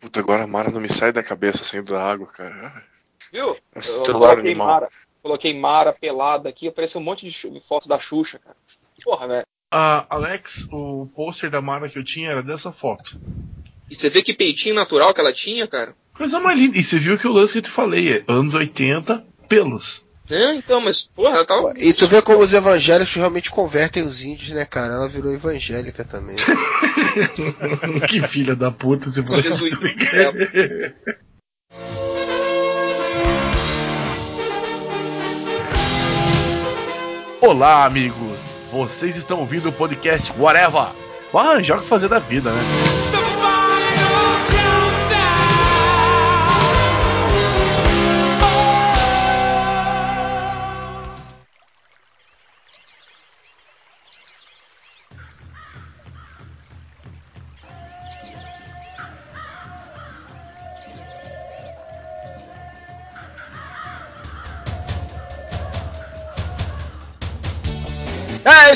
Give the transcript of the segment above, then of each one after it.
Puta, agora a Mara não me sai da cabeça saindo da água, cara. Viu? É Eu coloquei. Mara, coloquei Mara pelada aqui, apareceu um monte de foto da Xuxa, cara. Porra, velho. Ah, Alex, o pôster da Mara que eu tinha era dessa foto. E você vê que peitinho natural que ela tinha, cara? Coisa mais linda. E você viu que o lance que eu te falei é anos 80, pelos. É, então, mas, porra, ela tava. E tu vê como os evangélicos realmente convertem os índios, né, cara? Ela virou evangélica também. que filha da puta, você falou. Jesus. Olá, amigos. Vocês estão ouvindo o podcast Whatever. Vai arranjar o que fazer da vida, né?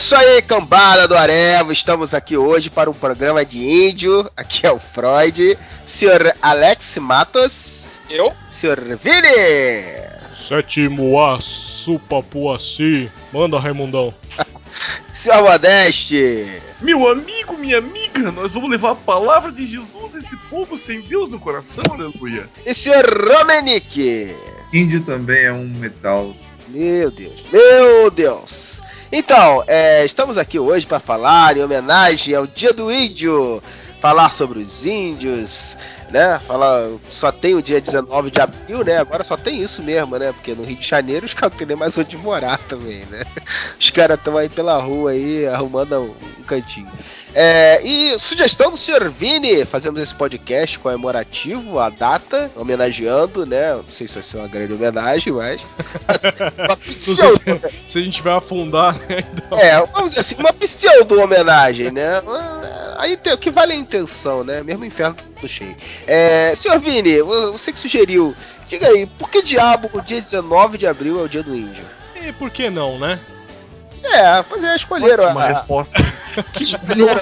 Isso aí, cambada do Areva. Estamos aqui hoje para um programa de índio. Aqui é o Freud. Senhor Alex Matos. Eu? Senhor Vini. Sétimo A, Supapuaci. Manda, Raimundão. Senhor Modeste. Meu amigo, minha amiga, nós vamos levar a palavra de Jesus a esse povo sem Deus no coração, aleluia. E senhor Romenick. Índio também é um metal. Meu Deus, meu Deus. Então, é, estamos aqui hoje para falar em homenagem ao Dia do Índio, falar sobre os índios, né? Falar, só tem o dia 19 de abril, né? Agora só tem isso mesmo, né? Porque no Rio de Janeiro os caras não tem nem mais onde morar também, né? Os caras estão aí pela rua aí arrumando um, cantinho. É, e sugestão do Sr. Vini, fazemos esse podcast comemorativo, a data, homenageando, né? Não sei se vai ser uma grande homenagem, mas. uma pseudo, Se a gente vai afundar, né? é, vamos dizer assim, uma pseudo homenagem, né? Aí tem, o que vale a intenção, né? Mesmo o inferno do cheio. É, Sr. Vini, você que sugeriu, diga aí, por que diabo o dia 19 de abril é o dia do índio? E por que não, né? É, pois é, escolheram a, resposta. escolheram.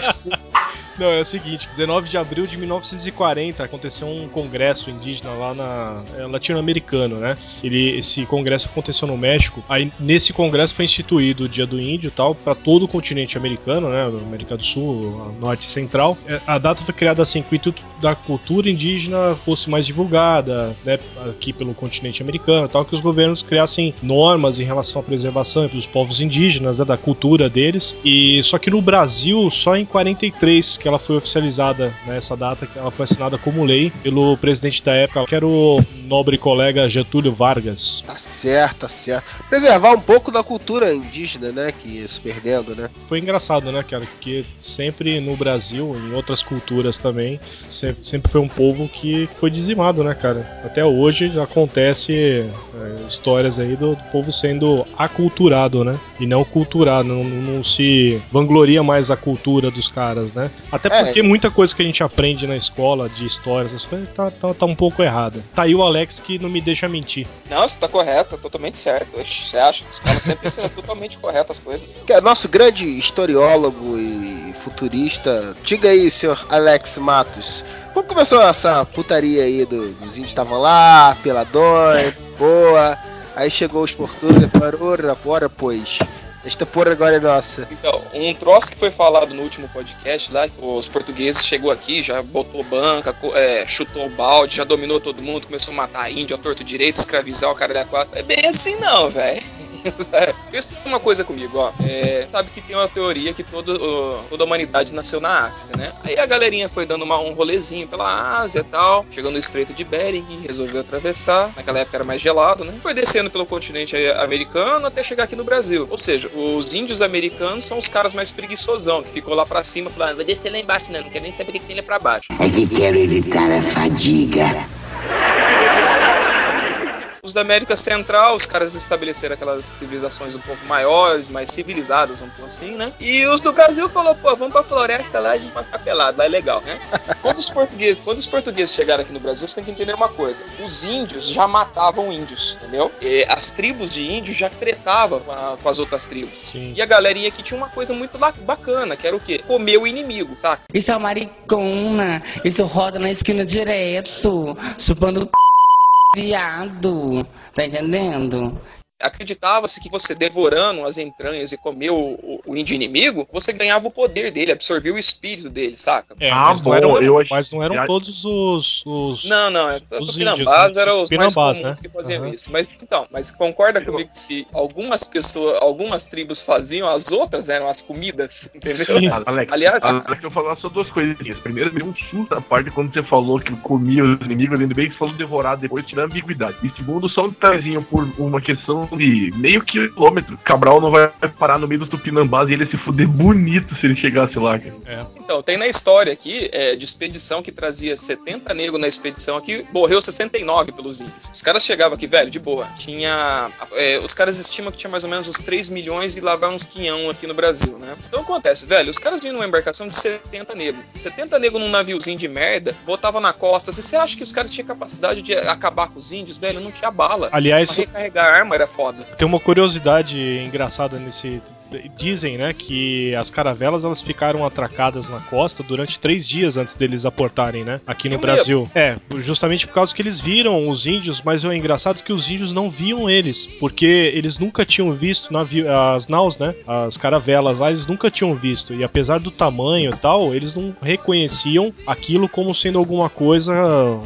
Não, é o seguinte, 19 de abril de 1940 aconteceu um congresso indígena lá na é, latino-americano, né? Ele, esse congresso aconteceu no México. Aí nesse congresso foi instituído o Dia do Índio tal para todo o continente americano, né? América do Sul, Norte Central. É, A data foi criada assim com o intuito da cultura indígena fosse mais divulgada, né? Aqui pelo continente americano, tal que os governos criassem normas em relação à preservação dos povos indígenas, né, da cultura deles. E só que no Brasil só em 43 que ela foi oficializada nessa data, que ela foi assinada como lei pelo presidente da época, que era o nobre colega Getúlio Vargas. Tá certo, tá certo. Preservar um pouco da cultura indígena, né? Que ia se perdendo, né? Foi engraçado, né, cara? Porque sempre no Brasil, em outras culturas também, se- sempre foi um povo que foi dizimado, né, cara? Até hoje acontece é, histórias aí do povo sendo aculturado, né? E não culturado, não, não se vangloria mais a cultura dos caras, né? Até É. porque muita coisa que a gente aprende na escola de história, essas coisas, tá, tá, tá um pouco errada. Tá aí o Alex que não me deixa mentir. Não, você tá correto, totalmente certo. Oxe, Você acha? Os caras sempre ensinam totalmente correto as coisas. Que é nosso grande historiólogo e futurista. Diga aí, senhor Alex Matos. Como começou essa putaria aí do- dos índios estavam lá, peladões, boa. Aí chegou os portugueses e falaram, ora, bora, pois. Esta porra agora é nossa. Então, um troço que foi falado no último podcast lá, os portugueses chegou aqui, já botou banca, é, chutou o balde, já dominou todo mundo, começou a matar índio, a torto direito, escravizar o cara da quatro. É bem assim não, velho. Pensa uma coisa comigo, ó. É, sabe que tem uma teoria que todo, ó, toda a humanidade nasceu na África, né? Aí a galerinha foi dando uma- um rolezinho pela Ásia e tal, chegou no Estreito de Bering, resolveu atravessar. Naquela época era mais gelado, né? Foi descendo pelo continente americano até chegar aqui no Brasil. Ou seja, os índios americanos são os caras mais preguiçosão, que ficou lá pra cima, falando, ah, vou descer lá embaixo, não, não quero nem saber o que tem lá pra baixo. É que quero evitar a fadiga. Os da América Central, os caras estabeleceram aquelas civilizações um pouco maiores, mais civilizadas, um pouco assim, né? E os do Brasil falou, pô, vamos pra floresta lá, a gente vai ficar pelado, lá é legal, né? Quando os portugueses, quando os portugueses chegaram aqui no Brasil, você tem que entender uma coisa. Os índios já matavam índios, entendeu? E as tribos de índios já tretavam com, a- com as outras tribos. Sim. E a galerinha aqui tinha uma coisa muito bacana, que era o quê? Comer o inimigo, saca? Isso é uma maricona, isso roda na esquina direto, chupando viado, tá entendendo? Acreditava-se que você devorando as entranhas e comer o, o- o índio inimigo, você ganhava o poder dele, absorvia o espírito dele, saca? É, Ah, mas, bom, não eram, eu achei- mas não eram todos os. os... Não, não, é, Os tupinambás né? eram Os mais comuns né? que faziam Aham. isso. Mas então, mas concorda comigo que se algumas pessoas, algumas tribos faziam, as outras eram as comidas, entendeu? Sim. Alex, Aliás, Alex, eu vou falar só duas coisinhas. Primeiro, me deu um susto a parte quando você falou que comia os inimigos, ainda bem que você falou devorar depois, tirando a ambiguidade. E segundo, só um detalhezinho por uma questão de meio quilômetro. Cabral não vai parar no meio dos tupinambás e ele se fuder bonito se ele chegasse lá. cara. Então, tem na história aqui é, de expedição que trazia 70 negros na expedição aqui, morreu 69 pelos índios. Os caras chegavam aqui, velho, de boa. Tinha. é, os caras estimam que tinha mais ou menos uns 3 milhões e lá vai uns quinhão aqui no Brasil, né? Então acontece, velho, os caras vinham numa embarcação de 70 negros. 70 negros num naviozinho de merda, botava na costa. Você acha que os caras tinham capacidade de acabar com os índios, velho? Não tinha bala. Aliás, Pra recarregar a arma era foda. tem uma curiosidade engraçada nesse. Dizem, né, que as caravelas elas ficaram atracadas na costa durante três dias antes deles aportarem, né, aqui no Eu Brasil. É, justamente por causa que eles viram os índios, mas é engraçado que os índios não viam eles, porque eles nunca tinham visto navio, as naus, né, as caravelas lá, eles nunca tinham visto. E apesar do tamanho e tal, eles não reconheciam aquilo como sendo alguma coisa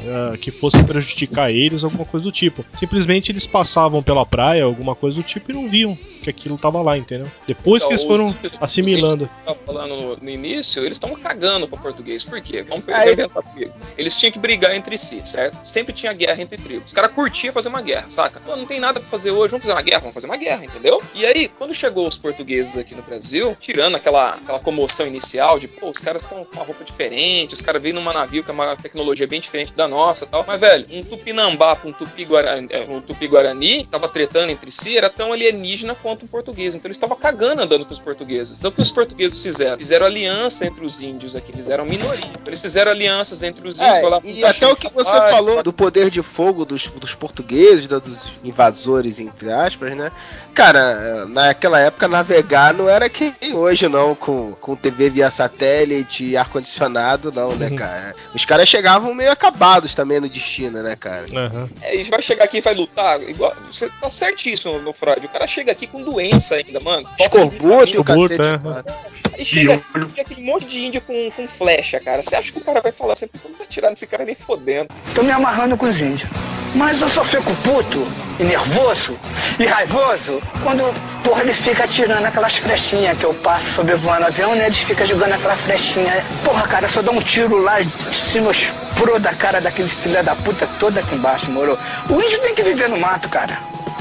eh, que fosse prejudicar eles, alguma coisa do tipo. Simplesmente eles passavam pela praia, alguma coisa do tipo, e não viam que aquilo tava lá, entendeu? Depois que eles Então, foram os assimilando. tava falando no, início, eles estão cagando pro português. Por quê? Vamos essa comigo. Eles tinham que brigar entre si, certo? Sempre tinha guerra entre tribos. Os caras curtiam fazer uma guerra, saca? Pô, não tem nada pra fazer hoje, vamos fazer uma guerra, vamos fazer uma guerra, entendeu? E aí, quando chegou os portugueses aqui no Brasil, tirando aquela, aquela comoção inicial de, pô, os caras estão com uma roupa diferente, os caras vêm numa navio que é uma tecnologia bem diferente da nossa e tal. Mas, velho, um tupinambá pra um tupi-guarani, é, um tupi-guarani que tava tretando entre si, era tão alienígena quanto um português. Então eles estavam cagando andando com os portugueses. Então o que os portugueses fizeram? Fizeram aliança entre os índios aqui, eles eram minoria. Eles fizeram alianças entre os índios. É, falaram, e "Tá até o que você rapaz, falou do poder de fogo dos, dos portugueses, da- dos invasores, entre aspas, né? Cara, naquela época navegar não era que hoje, não, com, com TV via satélite e ar-condicionado, não, né, Uhum. cara? Os caras chegavam meio acabados também no destino, né, cara? Aham. É, e vai chegar aqui e vai lutar. Igual, você tá certíssimo, meu Freud. O cara chega aqui com doença ainda, mano. Falta de Escorbuto e o Escorbuto, cacete. é. Aí chega tem aquele monte de índio com, com flecha, cara. Você acha que o cara vai falar assim, não vai tirar desse cara nem fodendo. Tô me amarrando com os índios. Mas eu só fico puto e nervoso e raivoso quando, porra, ele fica atirando aquelas flechinhas que eu passo sobrevoando o avião, né? Eles ficam jogando aquela flechinha. Porra, cara, eu dar um tiro lá de cima, expro da cara daqueles filha da puta toda aqui embaixo, moro? O índio tem que viver no mato, cara.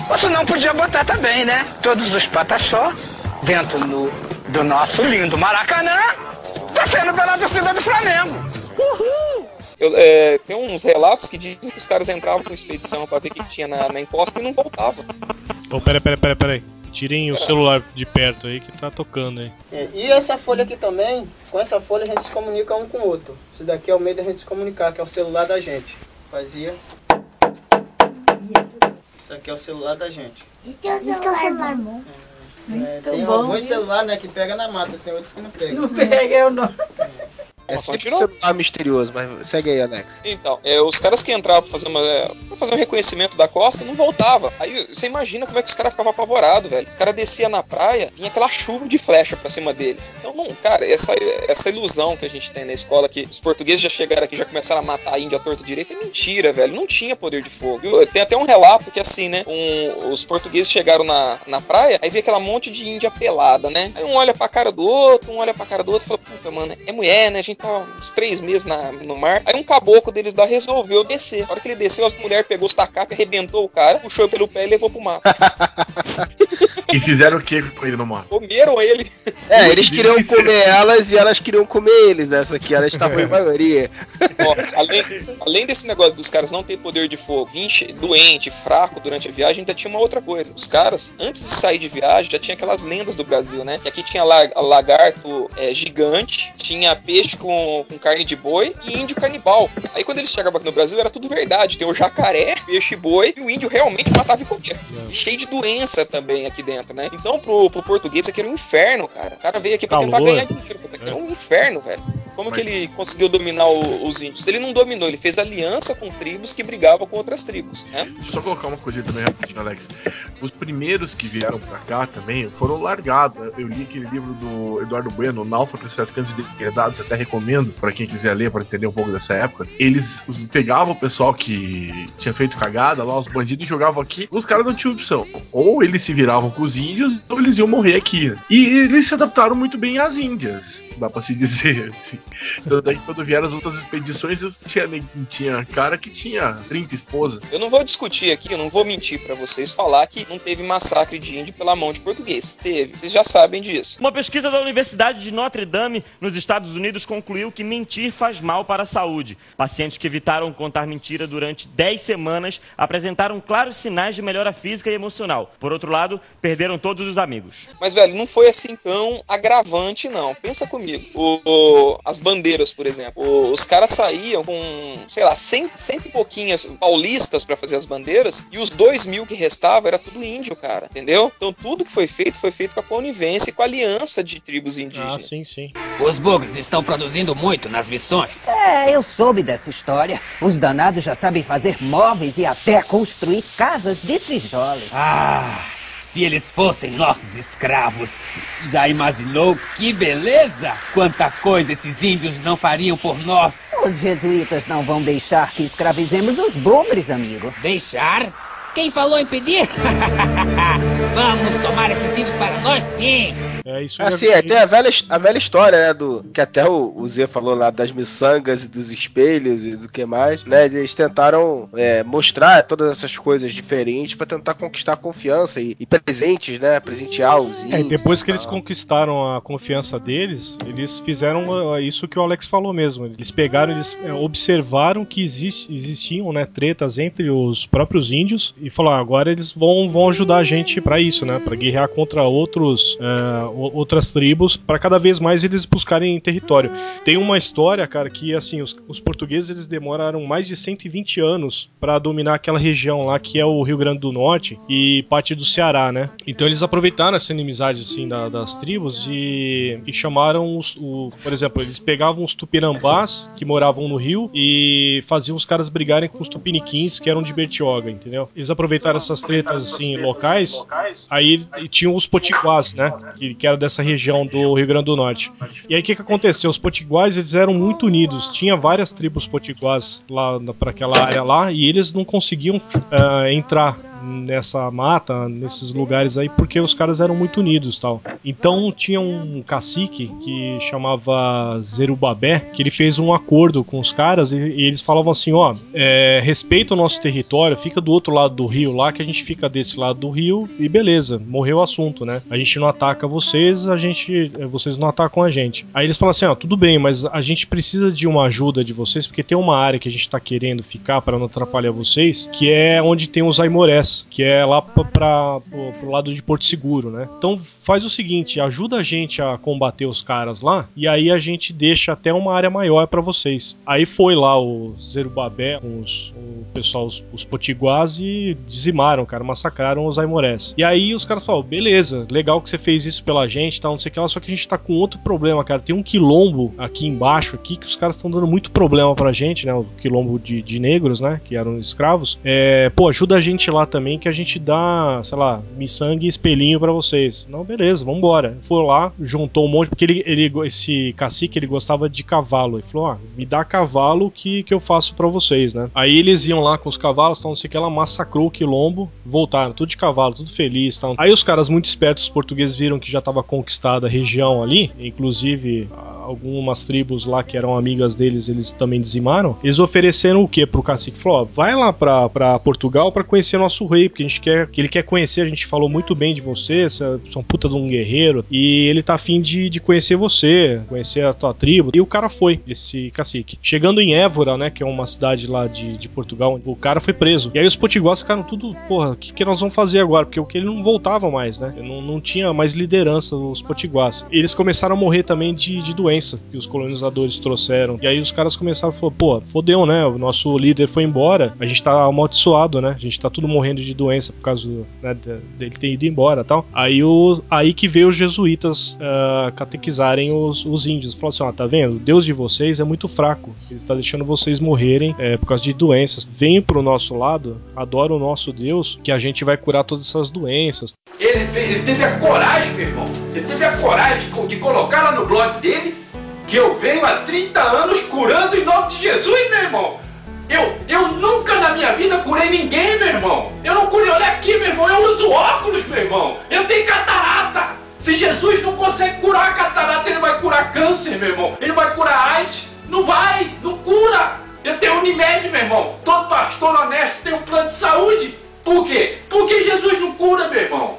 Ou senão podia botar também, né? Todos os pataxó dentro no, do nosso lindo Maracanã, tá sendo pela torcida do Flamengo. Uhul! Eu, é, tem uns relatos que dizem que os caras entravam com expedição pra ver o que tinha na, na encosta e não voltavam. Ô, pera, pera, pera, pera aí. Tirem o celular de perto aí que tá tocando aí. É, E essa folha aqui também, com essa folha a gente se comunica um com o outro. Isso daqui é o meio da gente se comunicar, que é o celular da gente. Fazia. Isso aqui é o celular da gente. Isso que é o celular bom. É, tem bom, alguns viu? celulares né, que pega na mata, tem outros que não pegam. Não pega eu não. É Mas sempre um celular misterioso, mas segue aí, Alex. Então, é, os caras que entravam pra fazer, uma, é, pra fazer um reconhecimento da costa não voltava. Aí você imagina como é que os caras ficavam apavorados, velho. Os caras desciam na praia, vinha aquela chuva de flecha pra cima deles. Então, não, cara, essa, essa ilusão que a gente tem na escola, que os portugueses já chegaram aqui já começaram a matar a índia à torta direita, é mentira, velho. Não tinha poder de fogo. Tem até um relato que, assim, né, um- os portugueses chegaram na, na praia, aí vê aquela monte de índia pelada, né? Aí um olha pra cara do outro, um olha pra cara do outro e fala, puta, mano, é mulher, né? A gente tá uns três meses na- no mar. Aí um caboclo deles lá resolveu descer. A hora que ele desceu, as mulheres pegou os tacapos, arrebentou o cara, puxou pelo pé e levou pro mato. E fizeram o que com ele no mar? Comeram ele. É, eles queriam comer elas e elas queriam comer eles, né? Só que elas estavam em maioria. Ó, além, além desse negócio dos caras não ter poder de fogo, doente, fraco durante a viagem, ainda tinha uma outra coisa. Os caras, antes de sair de viagem, já tinha aquelas lendas do Brasil, né? Que aqui tinha la- lagarto é, gigante, tinha peixe com, com carne de boi e índio canibal. Aí quando eles chegavam aqui no Brasil, era tudo verdade. Tem o jacaré, peixe boi e o índio realmente matava e comia. E cheio de doença também aqui dentro, né? Então pro, pro português aqui era um inferno, cara. O cara veio aqui pra tentar Calor. ganhar dinheiro. Isso aqui era um inferno, velho. Como que ele conseguiu dominar o- os índios? Ele não dominou, ele fez aliança com tribos que brigavam com outras tribos, né? Deixa eu só colocar uma coisinha também rapidinho, Alex. Os primeiros que vieram pra cá também foram largados. Eu li aquele livro do Eduardo Bueno, Náufragos, Traficantes Degradados, até recomendo pra quem quiser ler, pra entender um pouco dessa época. Eles pegavam o pessoal que tinha feito cagada lá, os bandidos, e jogavam aqui. Os caras não tinham opção. Ou eles se viravam com os índios, ou eles iam morrer aqui. E eles se adaptaram muito bem às índias. Dá pra se dizer assim. Tanto é que quando vieram as outras expedições, tinha, tinha cara que tinha 30 esposas. Eu não vou discutir aqui, eu não vou mentir pra vocês falar que não teve massacre de índio pela mão de português. Teve, vocês já sabem disso. Uma pesquisa da Universidade de Notre Dame, nos Estados Unidos, concluiu que mentir faz mal para a saúde. Pacientes que evitaram contar mentira durante 10 semanas apresentaram claros sinais de melhora física e emocional. Por outro lado, perderam todos os amigos. Mas, velho, não foi assim tão agravante, não. Pensa comigo. O, o- as bandeiras, por exemplo. O- os caras saíam com, sei lá, cem, cento e pouquinhas paulistas pra fazer as bandeiras, e os dois mil que restavam era tudo índio, cara. Entendeu? Então tudo que foi feito foi feito com a conivência e com a aliança de tribos indígenas. Ah, sim, sim. Os bugs estão produzindo muito nas missões. É, eu soube dessa história. Os danados já sabem fazer móveis e até construir casas de tijolos. Ah, se eles fossem nossos escravos. Já imaginou que beleza? Quanta coisa esses índios não fariam por nós. Os jesuítas não vão deixar que escravizemos os bugres, amigo. Deixar? Quem falou em pedir? Vamos tomar esses índios para nós, sim. É isso já Assim, é, tem a velha, a velha história, né? Do, que até o, o Zé falou lá das miçangas e dos espelhos e do que mais, né? Eles tentaram é, mostrar todas essas coisas diferentes pra tentar conquistar a confiança e, e presentes, né? Presentear os É, e índios depois que eles conquistaram a confiança deles, eles fizeram ah, isso que o Alex falou mesmo. Eles pegaram, eles é, observaram que existiam né, tretas entre os próprios índios e falaram: "Ah, agora eles vão, vão ajudar a gente pra isso, né? Pra guerrear contra outros, é, o- outras tribos, pra cada vez mais eles buscarem território. Tem uma história, cara, que assim, os, os portugueses eles demoraram mais de 120 anos pra dominar aquela região lá que é o Rio Grande do Norte e parte do Ceará, né? Então eles aproveitaram essa inimizade assim da- das tribos e, e chamaram os, o, por exemplo, eles pegavam os tupinambás que moravam no rio e faziam os caras brigarem com os tupiniquins que eram de Bertioga, entendeu? Eles aproveitaram essas tretas assim locais, aí e tinham os potiguás, né? Que, que eram dessa região do Rio Grande do Norte. E aí o que, que aconteceu? Os potiguás eles eram muito unidos. Tinha várias tribos potiguás lá para aquela área lá e eles não conseguiam ah, entrar nessa mata, nesses lugares aí, porque os caras eram muito unidos tal. Então tinha um cacique que chamava Zerubabé, que ele fez um acordo com os caras e, e eles falavam assim, ó, é, respeita o nosso território, fica do outro lado do rio lá, que a gente fica desse lado do rio e beleza, morreu o assunto, né? A gente não ataca vocês, a gente, vocês não atacam a gente. Aí eles falam assim, ó, tudo bem, mas a gente precisa de uma ajuda de vocês, porque tem uma área que a gente tá querendo ficar para não atrapalhar vocês, que é onde tem os aimorés, que é lá pra, pro, lado de Porto Seguro, né? Então faz o seguinte, ajuda a gente a combater os caras lá, e aí a gente deixa até uma área maior para vocês. Aí foi lá o Zerubabé com os, o pessoal, os, os potiguás e dizimaram, cara, massacraram os aimorés. E aí os caras falaram, beleza, legal que você fez isso pela gente, tal, não sei o que lá, só que a gente tá com outro problema, cara. Tem um quilombo aqui embaixo, aqui, que os caras estão dando muito problema pra gente, né? O quilombo de, de negros, né? Que eram escravos. É, pô, ajuda a gente lá também, que a gente dá, sei lá, miçangue e espelhinho pra vocês. Não, beleza, vambora. Foi lá, juntou um monte, porque ele, ele esse cacique, ele gostava de cavalo. Ele falou, ah, me dá cavalo que, que eu faço pra vocês, né? Aí eles iam lá com os cavalos, tal, não sei o que, ela massacrou o quilombo, voltaram, tudo de cavalo, tudo feliz, tal. Aí os caras muito espertos, os portugueses viram que já tava conquistada a região ali, inclusive algumas tribos lá que eram amigas deles, eles também dizimaram. Eles ofereceram o que pro cacique? Falou: ó, vai lá pra, pra Portugal pra conhecer nosso rei, porque a gente quer que ele quer conhecer. A gente falou muito bem de você, você é um puta de um guerreiro, e ele tá afim de, de conhecer você, conhecer a tua tribo. E o cara foi, esse cacique. Chegando em Évora, né, que é uma cidade lá de, de Portugal, o cara foi preso. E aí os potiguares ficaram tudo, porra, o que, que nós vamos fazer agora? Porque o que ele não voltava mais, né? Não, não tinha mais liderança os potiguares. Eles começaram a morrer também de, de doença que os colonizadores trouxeram. E aí os caras começaram a falar, pô, fodeu, né? O nosso líder foi embora, a gente tá amaldiçoado, né? A gente tá tudo morrendo de doença por causa né, dele ter ido embora tal. Aí, o, aí que veio os jesuítas uh, catequizarem os, os índios. Falaram assim: ó, tá vendo? O Deus de vocês é muito fraco. Ele tá deixando vocês morrerem é, por causa de doenças. Vem pro nosso lado, adora o nosso Deus, que a gente vai curar todas essas doenças. Ele, ele teve a coragem, meu irmão. Ele teve a coragem de colocar lá no blog dele que eu venho há 30 anos curando em nome de Jesus, meu irmão. Eu, eu nunca na minha vida curei ninguém, meu irmão. Eu não curei, olha aqui, meu irmão, eu uso óculos, meu irmão. Eu tenho catarata. Se Jesus não consegue curar a catarata, ele vai curar câncer, meu irmão. Ele vai curar AIDS. Não vai, não cura. Eu tenho Unimed, meu irmão. Todo pastor honesto tem um plano de saúde. Por quê? Porque Jesus não cura, meu irmão.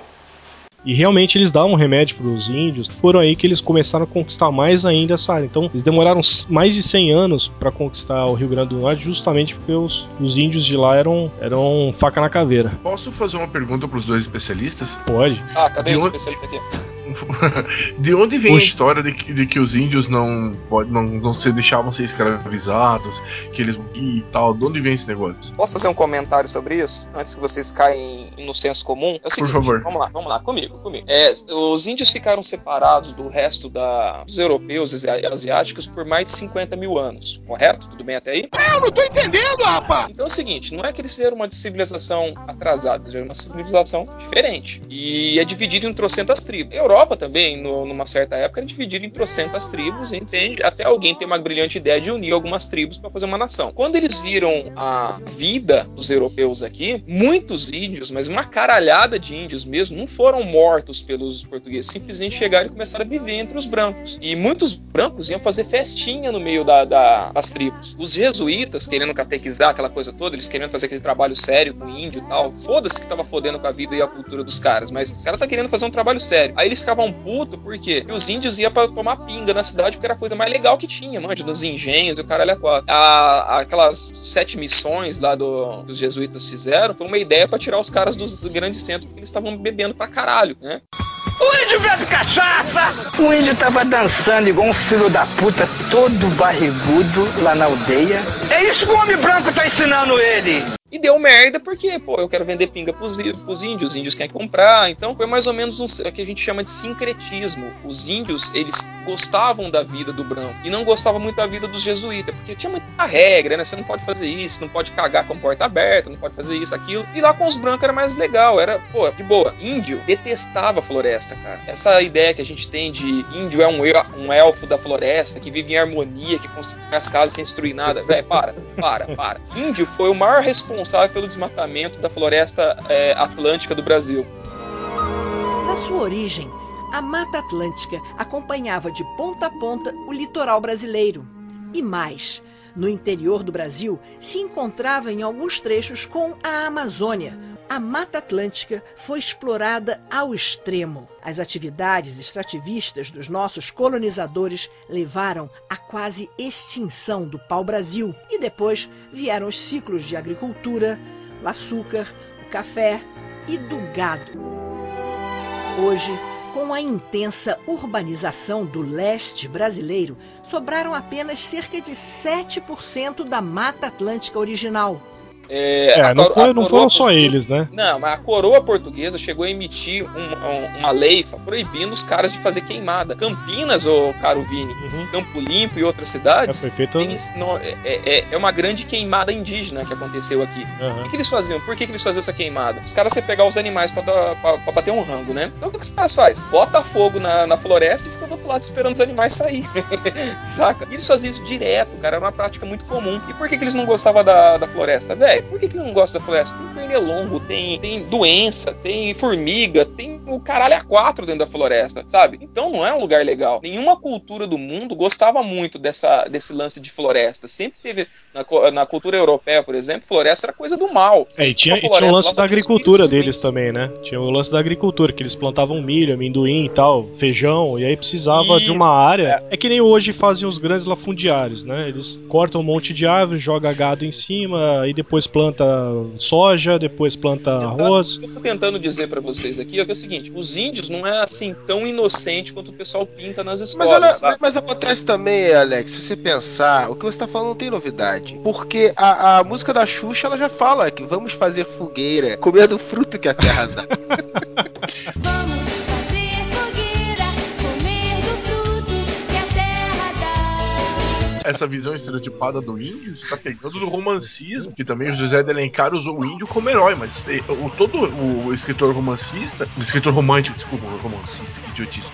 E realmente eles davam remédio para os índios. Foram aí que eles começaram a conquistar mais ainda essa área. Então eles demoraram mais de 100 anos para conquistar o Rio Grande do Norte, justamente porque os, os índios de lá eram, eram faca na caveira. Posso fazer uma pergunta para os dois especialistas? Pode. Ah, cadê De o onde- especialista aqui? de onde vem Puxa. a história de que, de que os índios não, pode, não, não se deixavam ser escravizados, que eles e tal? De onde vem esse negócio? Posso fazer um comentário sobre isso? Antes que vocês caem no senso comum? É o seguinte, favor. Vamos lá, vamos lá, comigo, comigo. É, os índios ficaram separados do resto da, dos europeus e asi- asiáticos por mais de 50 mil anos, correto? Tudo bem até aí? Eu não tô entendendo, rapaz! Então é o seguinte, não é que eles eram uma civilização atrasada, eles eram uma civilização diferente. E é dividido em trocentas tribos. A Europa também, no- numa certa época, era dividida em trocentas tribos, entende? Até alguém ter uma brilhante ideia de unir algumas tribos para fazer uma nação. Quando eles viram a vida dos europeus aqui, muitos índios, mas uma caralhada de índios mesmo, não foram mortos pelos portugueses, simplesmente chegaram e começaram a viver entre os brancos. E muitos brancos iam fazer festinha no meio da- da- das tribos. Os jesuítas, querendo catequizar aquela coisa toda, eles querendo fazer aquele trabalho sério com índio e tal, foda-se que tava fodendo com a vida e a cultura dos caras, mas os caras tá querendo fazer um trabalho sério. Aí eles ficavam putos? Porque os índios iam pra tomar pinga na cidade porque era a coisa mais legal que tinha, manja, nos engenhos e o caralho a quatro. A- Aquelas sete missões lá do, que os jesuítas fizeram foi uma ideia pra tirar os caras dos grandes centros porque eles estavam bebendo pra caralho, né? O índio bebe cachaça! O índio tava dançando igual um filho da puta, todo barrigudo lá na aldeia. É isso que o homem branco tá ensinando ele! E deu merda porque, pô, eu quero vender pinga pros, pros índios, os índios querem comprar. Então foi mais ou menos um, o que a gente chama de sincretismo. Os índios, eles gostavam da vida do branco e não gostavam muito da vida dos jesuítas, porque tinha muita regra, né? Você não pode fazer isso, não pode cagar com porta aberta, não pode fazer isso, aquilo. E lá com os brancos era mais legal, era, pô, de boa. Índio detestava a floresta, cara. Essa ideia que a gente tem de índio é um, um elfo da floresta, que vive em harmonia, que constrói as casas sem destruir nada. Véi, para, para, para. Índio foi o maior responsável pelo desmatamento da floresta é, atlântica do Brasil. Na sua origem, a Mata Atlântica acompanhava de ponta a ponta o litoral brasileiro. E mais, no interior do Brasil se encontrava em alguns trechos com a Amazônia. A Mata Atlântica foi explorada ao extremo. As atividades extrativistas dos nossos colonizadores levaram à quase extinção do pau-brasil. E depois vieram os ciclos de agricultura, o açúcar, o café e do gado. Hoje, com a intensa urbanização do leste brasileiro, sobraram apenas cerca de 7% da Mata Atlântica original. É, É, não, coro- foi- a não foram só portuguesa- eles, né? Não, mas a coroa portuguesa chegou a emitir um- um- uma lei proibindo os caras de fazer queimada. Campinas, ô caro Vini, Campo Limpo e outras cidades, Uhum. É, feito- não, é, é- é uma grande queimada indígena que aconteceu aqui. Aham. O que, que eles faziam? Por que, que eles faziam essa queimada? Os caras iam pegar os animais pra, dar- pra- pra bater um rango, né? Então o que, que os caras fazem? Bota fogo na, na floresta e fica do outro lado esperando os animais sair. Saca? E eles faziam isso direto, cara. Era uma prática muito comum. E por que, que eles não gostavam da, da floresta, velho? Por que, que não gosta da floresta? Tem pernilongo, tem, tem doença, tem formiga, tem o caralho a quatro dentro da floresta, sabe? Então não é um lugar legal. Nenhuma cultura do mundo gostava muito dessa, desse lance de floresta. Sempre teve, na, na cultura europeia, por exemplo, floresta era coisa do mal. É, e tinha, e Floresta, tinha o lance da agricultura deles também, né? Tinha o lance da agricultura, que eles plantavam milho, amendoim e tal, feijão, e aí precisava E- de uma área. É que nem hoje fazem os grandes lafundiários, né? Eles cortam um monte de árvore, joga gado em cima, aí depois planta soja, depois planta arroz. O que eu tô tentando dizer pra vocês aqui é, que é o seguinte: os índios não é assim tão inocente quanto o pessoal pinta nas Mas, escolas. olha, sabe? mas acontece também, Alex, se você pensar, o que você tá falando não tem novidade. Porque a, a música da Xuxa, ela já fala que vamos fazer fogueira, comer do fruto que a terra dá. Essa visão estereotipada do índio está pegando do romancismo, que também o José de Alencar usou o índio como herói, mas o, todo o, escritor romancista, o escritor romântico, desculpa, romancista, que idiotice.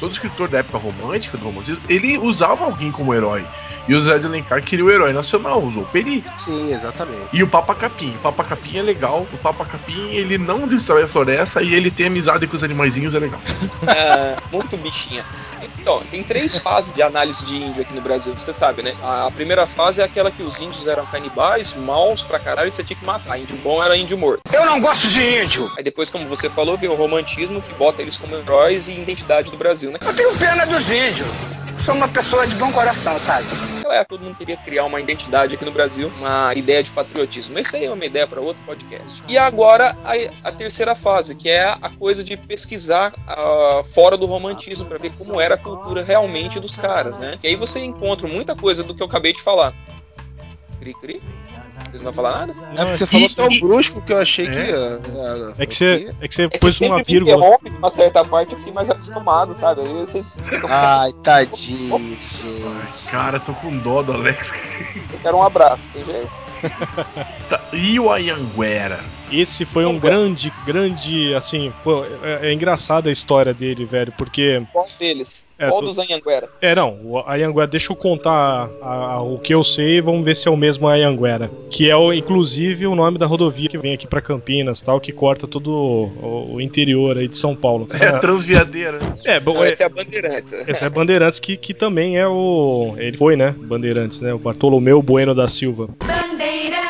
Todo escritor da época romântica, do romancismo, ele usava alguém como herói. E o José de Alencar queria o herói nacional, usou o Peri. Sim, exatamente. E o Papa Capim. O Papa Capim é legal. O Papa Capim, ele não destrói a floresta e ele tem amizade com os animaizinhos, é legal. É, muito bichinha. Então, tem três fases de análise de índio aqui no Brasil, você sabe, né? A, a primeira fase é aquela que os índios eram canibais, maus pra caralho, e você tinha que matar. Índio bom era índio morto. Eu não gosto de índio. Aí depois, como você falou, veio o romantismo que bota eles como heróis e identidade do Brasil, né? Eu tenho pena dos índios. Sou uma pessoa de bom coração, sabe? Época todo mundo queria criar uma identidade aqui no Brasil, uma ideia de patriotismo. Isso aí é uma ideia para outro podcast. E agora a, a terceira fase, que é a coisa de pesquisar ah, fora do romantismo para ver como era a cultura realmente dos caras, né? E aí você encontra muita coisa do que eu acabei de falar. Cri cri. Vocês não vão falar nada? É porque você falou tão brusco que eu achei que. ah, ah, É que você, é que você É que pôs uma me vírgula. de uma certa parte, eu fiquei mais acostumado, sabe? Aí você... Ai, tadinho, gente. Cara, tô com dó do Alex. Eu quero um abraço, tem jeito. Tá, E o Ayanguera? Esse foi um grande, grande, assim, pô, é, é engraçada a história dele, velho, porque Qual deles? É, Qual dos Anhanguera? É, não, o Ayanguera, deixa eu contar a- a- o que eu sei e vamos ver se é o mesmo Ayanguera. Que é, o, inclusive, o nome da rodovia que vem aqui pra Campinas, tal, que corta todo o, o interior aí de São Paulo. É a Transviadeira. É, bom, Não, é, esse é a Bandeirantes. esse é Bandeirantes, que, que também é o... Ele foi, né, Bandeirantes, né, o Bartolomeu Bueno da Silva. Bandeirantes.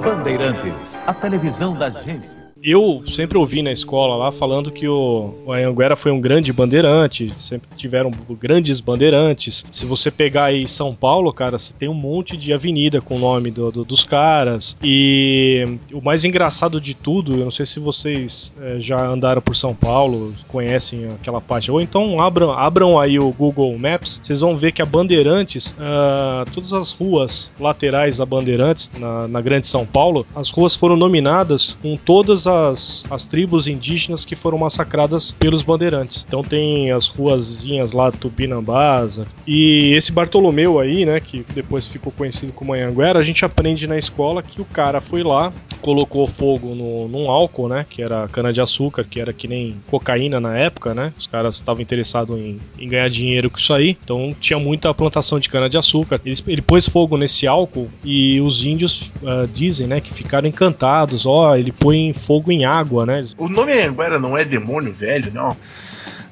Bandeirantes, a televisão da gente. Eu sempre ouvi na escola lá falando que o, o Anhanguera foi um grande bandeirante, sempre tiveram grandes bandeirantes. Se você pegar aí São Paulo, cara, você tem um monte de avenida com o nome do- do- dos caras. E o mais engraçado de tudo, eu não sei se vocês eh, já andaram por São Paulo, conhecem aquela parte, ou então abram, abram aí o Google Maps, vocês vão ver que a Bandeirantes, ah, todas as ruas laterais a Bandeirantes, na, na Grande São Paulo, as ruas foram nominadas com todas as, as tribos indígenas que foram massacradas pelos bandeirantes. Então tem as ruazinhas lá Tupinambás. E esse Bartolomeu aí, né, que depois ficou conhecido como Anhanguera, a gente aprende na escola que o cara foi lá, colocou fogo no, num álcool, né, que era cana-de-açúcar, que era que nem cocaína na época, né? Os caras estavam interessados em, em ganhar dinheiro com isso aí. Então tinha muita plantação de cana-de-açúcar. Ele, ele pôs fogo nesse álcool e os índios ah, dizem, né, que ficaram encantados. Ó, ele põe fogo em água, né? O nome Ayanguera não é demônio velho, não?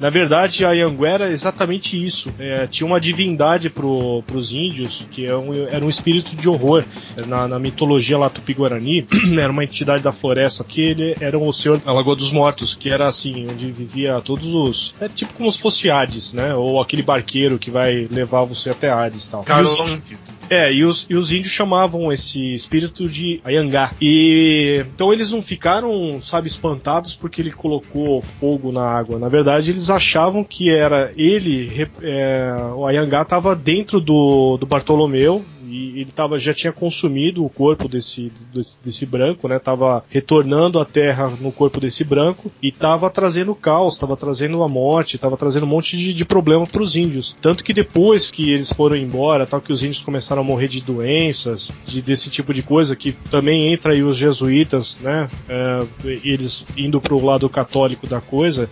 Na verdade, a Anhanguera é exatamente isso. É, tinha uma divindade pro, pros índios, que é um- era um espírito de horror. Na, na mitologia lá Tupi-Guarani, era uma entidade da floresta, que ele era o senhor da Lagoa dos Mortos, que era assim, onde vivia todos os... É tipo como se fosse Hades, né? Ou aquele barqueiro que vai levar você até Hades tal. E os é, e os, e os índios chamavam esse espírito de Ayangá. E então eles não ficaram, sabe, espantados porque ele colocou fogo na água. Na verdade, eles achavam que era ele, é, o Ayangá estava dentro do, do Bartolomeu e ele tava, já tinha consumido o corpo desse, desse, desse branco, né? Tava retornando à terra no corpo desse branco e tava trazendo caos, tava trazendo a morte, tava trazendo um monte de, de problema para os índios. Tanto que depois que eles foram embora, tal que os índios começaram a morrer de doenças, de, desse tipo de coisa, que também entra aí os jesuítas, né? É, eles indo pro lado católico da coisa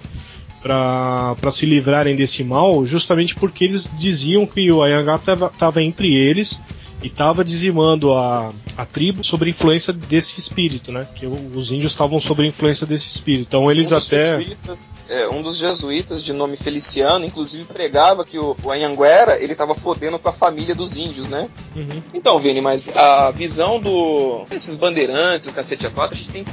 para se livrarem desse mal, justamente porque eles diziam que o Ayangá estava entre eles e estava dizimando a, a tribo sob a influência desse espírito, né? Que os índios estavam sob a influência desse espírito. Então eles um até. jesuítas- é, um dos jesuítas de nome Feliciano, inclusive pregava que o, o Anhanguera ele tava fodendo com a família dos índios, né? Uhum. Então, Vini, mas a visão do esses bandeirantes, o cacete a quatro, a gente tem que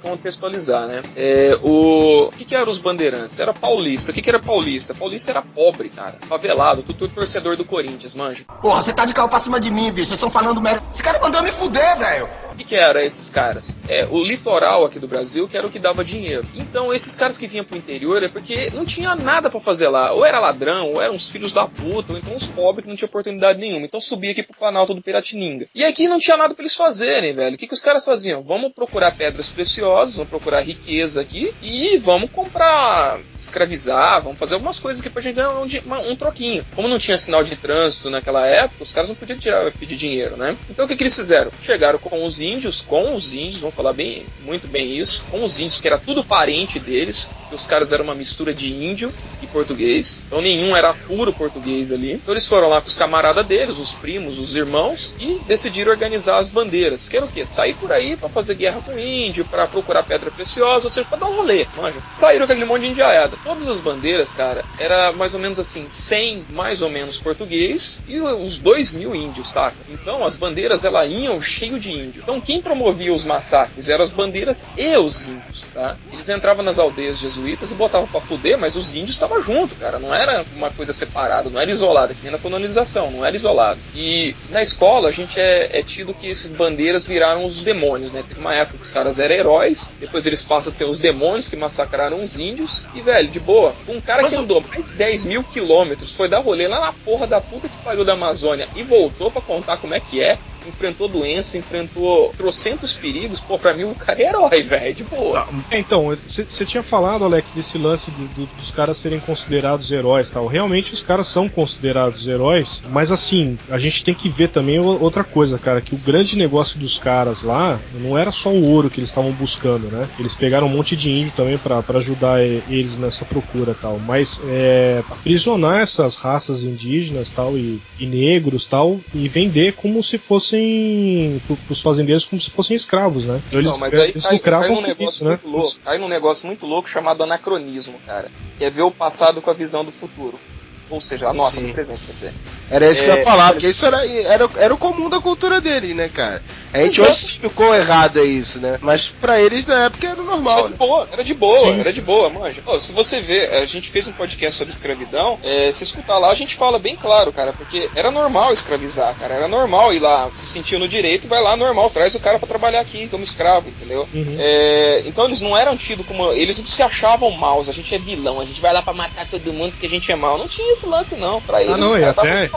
contextualizar, né? É, o, o que, que eram os bandeirantes? Era paulista. O que, que era paulista? Paulista era pobre, cara. Favelado, tudo torcedor do Corinthians, manja. Porra, você tá de carro pra cima de mim, bicho. Vocês estão falando merda. Esse cara mandou me fuder, velho. O que, que era esses caras? É, o litoral aqui do Brasil que era o que dava dinheiro. Então, esses caras que vinham pro interior é porque não tinha nada pra fazer lá. Ou era ladrão, ou eram uns filhos da puta, ou então uns pobres que não tinham oportunidade nenhuma. Então subia aqui pro Planalto do Piratininga. E aqui não tinha nada pra eles fazerem, velho. O que, que os caras faziam? Vamos procurar pedras preciosas, vamos procurar riqueza aqui e vamos comprar, escravizar, vamos fazer algumas coisas aqui pra gente ganhar um, um troquinho. Como não tinha sinal de trânsito naquela época, os caras não podiam tirar, pedir dinheiro, né? Então o que, que eles fizeram? Chegaram com os índios, com os índios, vamos falar bem, muito bem isso, com os índios, que era tudo parente deles, que os caras eram uma mistura de índio e português, então nenhum era puro português ali. Então eles foram lá com os camaradas deles, os primos, os irmãos, e decidiram organizar as bandeiras, que era o quê? Sair por aí pra fazer guerra com o índio, pra procurar pedra preciosa, ou seja, pra dar um rolê, manja. Saíram com aquele monte de indiaiada. Todas as bandeiras, cara, era mais ou menos assim, 100 mais ou menos português e uns 2 mil índios, saca? Então as bandeiras, elas iam cheio de índio. Então quem promovia os massacres eram as bandeiras e os índios, tá? Eles entravam nas aldeias jesuítas e botavam pra fuder, mas os índios estavam junto, cara. Não era uma coisa separada, não era isolada, que nem na colonização, não era isolado. E na escola a gente é, é tido que esses bandeiras viraram os demônios, né? Teve uma época que os caras eram heróis, depois eles passam a ser os demônios que massacraram os índios. E, velho, de boa, um cara que andou mais de 10 mil quilômetros, foi dar rolê lá na porra da puta que pariu da Amazônia e voltou pra contar como é que é, enfrentou doença, enfrentou trocentos perigos, pô, pra mim o cara é herói, velho, de boa. É, então, você tinha falado, Alex, desse lance do- do- dos caras serem considerados heróis tal. Realmente os caras são considerados heróis, mas assim, a gente tem que ver também outra coisa, cara, que o grande negócio dos caras lá não era só o ouro que eles estavam buscando, né? Eles pegaram um monte de índio também pra ajudar eles nessa procura tal. Mas é, aprisionar essas raças indígenas tal e, e negros tal e vender como se fossem pro- pros fazendeiros como se fossem escravos, né? Então, Não, mas aí eles cai, cai num negócio isso, né? muito louco. Cai num negócio muito louco chamado anacronismo, cara. Que é ver o passado com a visão do futuro. Ou seja, a nossa do presente, quer dizer. Era isso que eu É, ia falar, porque isso era, era, era o comum da cultura dele, né, cara? A gente hoje explicou errado é isso, né? Mas pra eles na época era normal, Era de né? boa, era de boa, Sim. era de boa, manja. Ó, se você ver, a gente fez um podcast sobre escravidão, é, se escutar lá, a gente fala bem claro, cara, porque era normal escravizar, cara, era normal ir lá, se sentir no direito, vai lá, normal, traz o cara pra trabalhar aqui como escravo, entendeu? Uhum. É, então eles não eram tidos como. Eles não se achavam maus, a gente é vilão, a gente vai lá pra matar todo mundo porque a gente é mau. Não tinha esse lance, não. Pra eles, Ah, não, os e até-.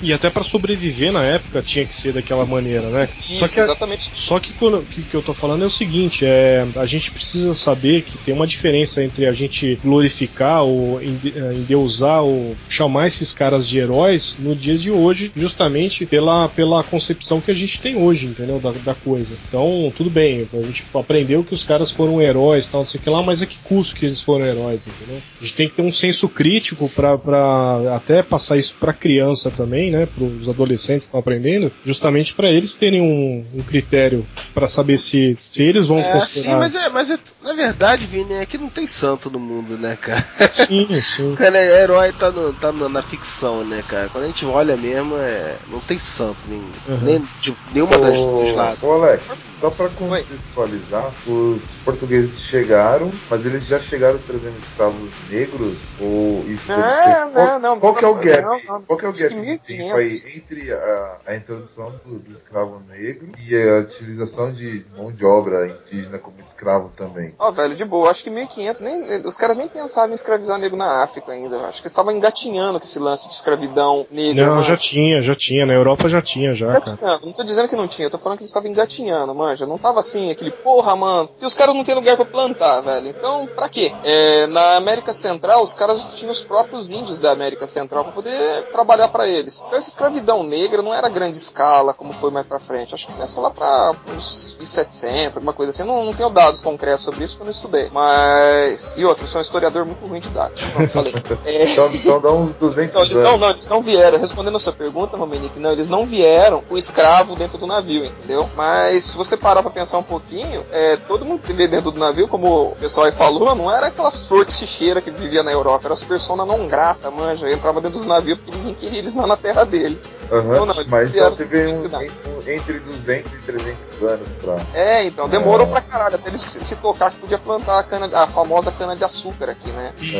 E até pra sobreviver na época tinha que ser daquela maneira, né? Isso, que, exatamente. Só que quando- o que, que eu tô falando é o seguinte, é, a gente precisa saber que tem uma diferença entre a gente glorificar ou eh, endeusar ou chamar esses caras de heróis no dia de hoje, justamente pela, pela concepção que a gente tem hoje, entendeu? Da, da coisa. Então, tudo bem, a gente aprendeu que os caras foram heróis, tal, não sei o que lá, mas a que custo que eles foram heróis, entendeu? A gente tem que ter um senso crítico pra, pra até passar isso pra criança também, né? Pros adolescentes que estão aprendendo, justamente pra eles terem um, um critério pra saber se, se eles vão É, sim, considerar. mas, é, mas é, na verdade, Vini, é que não tem santo no mundo, né, cara? Sim, sim. Cara, é herói tá, no- tá no- na ficção, né, cara? Quando a gente olha mesmo, é, não tem santo, nem, Uhum. nem de nenhuma das Ô, dos lados. ô, Alex, só pra contextualizar, os portugueses chegaram, mas eles já chegaram trazendo escravos negros? Ou isso Não, qual, não, não, qual que é o não, gap? não, não. Qual que é o gap que tempo aí entre a, a introdução do, do escravo negro e a utilização de mão de obra indígena como escravo também? Ó, velho, de boa, acho que 1500, nem, os caras nem pensavam em escravizar nego na África ainda. Acho que eles estavam engatinhando com esse lance de escravidão negra. Não, manja. já tinha, já tinha. Na Europa já tinha, já, cara. Engatinhando. Não tô dizendo que não tinha, eu tô falando que eles estavam engatinhando, manja. Não tava assim, aquele porra, mano. E os caras não tem lugar pra plantar, velho. Então, pra quê? É, na América Central, os caras tinham os próprios índios da América Central pra poder trabalhar pra eles. Então, essa escravidão negra não era grande escala, como foi mais pra frente. Acho que começa lá pra uns 1700, alguma coisa assim. Não, não tenho dados concretos sobre isso, porque eu não estudei. Mas. E outro, eu sou um historiador muito ruim de dados. Não, falei. É... Então, então dá uns 200 Então, eles anos. não, não, eles não vieram. Respondendo a sua pergunta, Romenick, não, eles não vieram com escravo dentro do navio, entendeu? Mas se você parar pra pensar um pouquinho, é, todo mundo que vê dentro do navio, como o pessoal aí falou, não era aquela sorte chicheira que vivia na Europa, era as personas não grata, manja, entrava dentro dos navios porque ninguém queria eles lá na terra deles. Aham, Não, não, mas então teve um, entre 200 e 300 anos pra. É, então, demorou pra caralho até eles se se tocar que podia plantar a, cana, a famosa cana de açúcar aqui, né? E,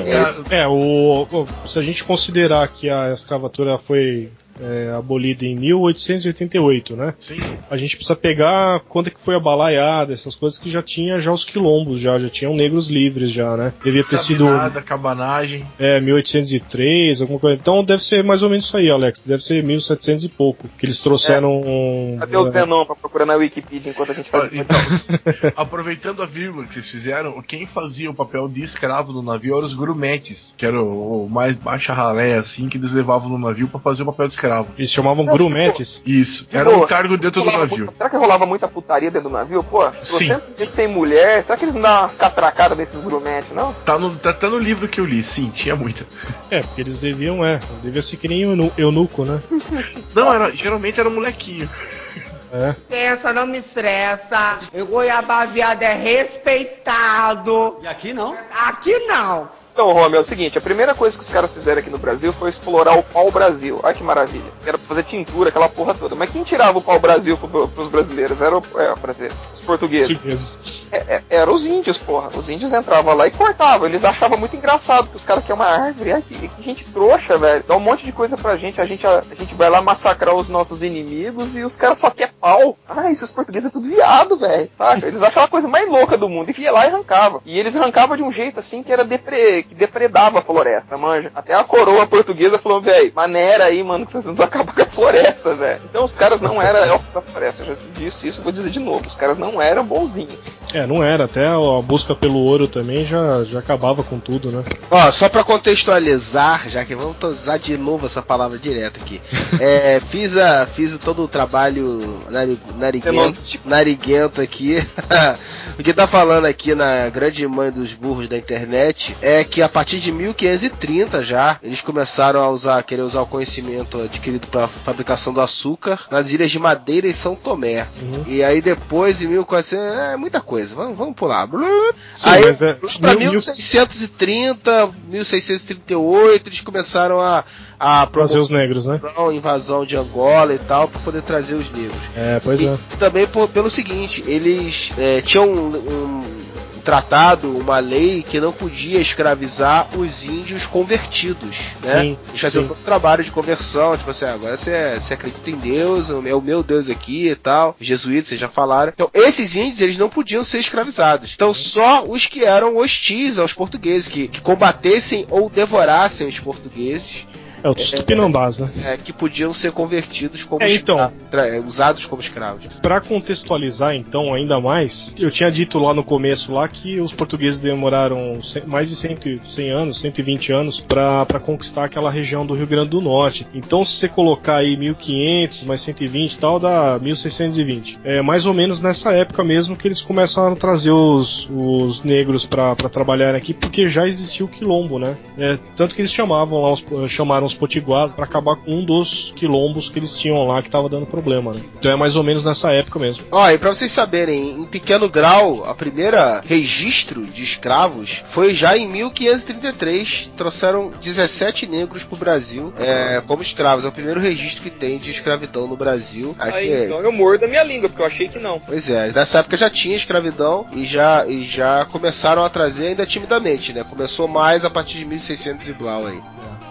É, é, o, o- se a gente considerar que a escravatura foi é, abolida em 1888, né? A gente precisa pegar quando é que foi a balaiada, essas coisas que já tinha já os quilombos, já, já tinham negros livres já, né? Devia ter sido Sabinada, cabanagem. é, 1803, alguma coisa. Então deve ser mais ou menos isso aí, Alex. Deve ser 1700 e pouco. Que eles trouxeram um. Cadê o Zenon pra procurar na Wikipedia enquanto a gente faz Então, aproveitando a vírgula que vocês fizeram, quem fazia o papel de escravo no navio eram os grumetes, que era o, o mais baixa ralé, assim, que eles levavam no navio pra fazer o papel de escravo. Eles chamavam grumetes? Isso, De era um cargo dentro do navio. será que rolava muita putaria dentro do navio? Pô, você sem mulher, será que eles não dão umas catracadas desses grumetes, não? Tá no, tá, tá no livro que eu li, sim, tinha muita. É, porque eles deviam, é. Devia ser que nem eunu- eunuco, né? Não, era, geralmente era um molequinho. É. Pensa, não me estressa. O goiabá viado é respeitado. E aqui não? Aqui não. Então, Romeu, é o seguinte, a primeira coisa que os caras fizeram aqui no Brasil foi explorar o pau-brasil. Olha que maravilha. Era pra fazer tintura, aquela porra toda. Mas quem tirava o pau-brasil pro, pros brasileiros? Era o, é, brasileiro, os portugueses. É, é, era os índios, porra. Os índios entravam lá e cortavam. Eles achavam muito engraçado que os caras querem uma árvore. Ai, que, que gente trouxa, velho. Dá um monte de coisa pra gente. A gente, a, a gente vai lá massacrar os nossos inimigos e os caras só querem pau. Ah, esses portugueses é tudo viado, velho. Eles achavam a coisa mais louca do mundo. E ia lá e arrancava. E eles arrancavam de um jeito assim que era que depredava a floresta, manja. Até a coroa portuguesa falou, velho, maneira aí, mano, que vocês não acabam com a floresta, velho. Então os caras não eram elfos da floresta. Eu já disse isso, vou dizer de novo. Os caras não eram bonzinhos. É, não era. Até a busca pelo ouro também já, já acabava com tudo, né? Ó, só pra contextualizar, já que vamos usar de novo essa palavra direta aqui. É, fiz, a, fiz todo o trabalho nari- nariguento, nariguento aqui. o que tá falando aqui na grande mãe dos burros da internet é que a partir de 1530 já, eles começaram a usar, querer usar o conhecimento adquirido para fabricação do açúcar nas ilhas de Madeira e São Tomé. E aí depois, em 1400, é muita coisa, vamos, vamos pular. Sim, aí, é- mil- 1630, 1638, eles começaram a, a Trazer os negros, né? invasão, invasão de Angola e tal, para poder trazer os negros. É, pois e é. também por- pelo seguinte, eles é, tinham um, um tratado, uma lei que não podia escravizar os índios convertidos, né? Sim, Eles faziam todo o trabalho de conversão, tipo assim, ah, agora você, você acredita em Deus, é o meu Deus aqui e tal, jesuítas, vocês já falaram. Então, esses índios, eles não podiam ser escravizados. Então, só os que eram hostis aos portugueses, que, que combatessem ou devorassem os portugueses, É, os tupinambás, né? é, que podiam ser convertidos como É, então. tra- usados como escravos. Pra contextualizar então ainda mais, eu tinha dito lá no começo lá que os portugueses demoraram mais de 100, 100 anos, 120 anos pra pra conquistar aquela região do Rio Grande do Norte. Então se você colocar aí 1500 mais 120 e tal, dá 1620. É mais ou menos nessa época mesmo que eles começaram a trazer os, os negros pra trabalhar aqui, porque já existia o quilombo, né? É, tanto que eles chamavam lá, os, chamaram os potiguares pra acabar com um dos quilombos que eles tinham lá que tava dando problema, né? Então é mais ou menos nessa época mesmo. Ó, e pra vocês saberem, em pequeno grau, a primeira registro de escravos foi já em 1533. Trouxeram 17 negros pro Brasil é, como escravos. É o primeiro registro que tem de escravidão no Brasil. Aqui Aí, é- então eu mordo a minha língua, porque eu achei que não. Pois é, nessa época já tinha escravidão e já, e já começaram a trazer ainda timidamente, né? Começou mais a partir de 1600 e blau aí.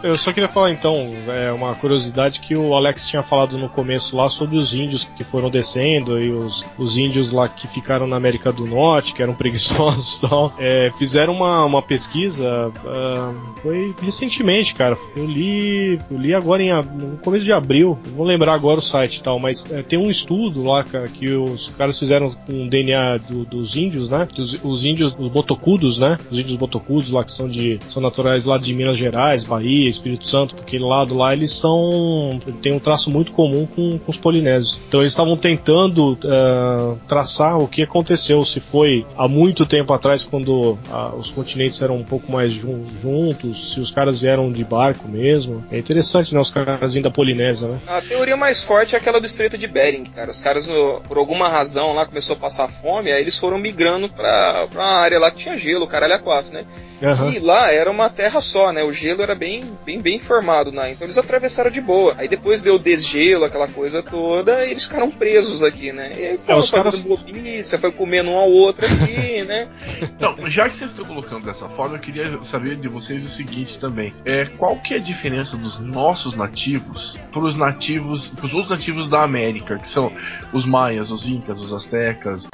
Eu só queria falar então, é uma curiosidade que o Alex tinha falado no começo lá sobre os índios que foram descendo e os, os índios lá que ficaram na América do Norte, que eram preguiçosos e tal. É, fizeram uma, uma pesquisa, ah, foi recentemente, cara. Eu li, eu li agora em, no começo de abril, vou lembrar agora o site e tal, mas é, tem um estudo lá, cara, que os caras fizeram com o DNA do- dos índios, né? Os, os índios, os botocudos, né? Os índios botocudos lá que são de são naturais lá de Minas Gerais, Bahia, Espírito Santo, porque aquele lado lá eles são tem um traço muito comum com, com os polinésios. Então eles estavam tentando eh, traçar o que aconteceu, se foi há muito tempo atrás quando ah, os continentes eram um pouco mais jun- juntos, se os caras vieram de barco mesmo. É interessante, né? Os caras vindo da Polinésia, né? A teoria mais forte é aquela do Estreito de Bering, cara. Os caras, por alguma razão lá, começou a passar fome, aí eles foram migrando pra, pra uma área lá que tinha gelo, caralho, a quatro, né? Aham. E lá era uma terra só, né? O gelo era bem, bem, bem formado, né? Então eles atravessaram de boa. Aí depois deu desgelo, aquela coisa toda, e eles ficaram presos aqui, né? E aí foram os fazendo caras- bobiça, foi comendo um ao outro aqui, né? Então, já que vocês estão colocando dessa forma, eu queria saber de vocês o seguinte também. É, qual que é a diferença dos nossos nativos para os nativos, pros outros nativos da América, que são os maias, os incas, os astecas?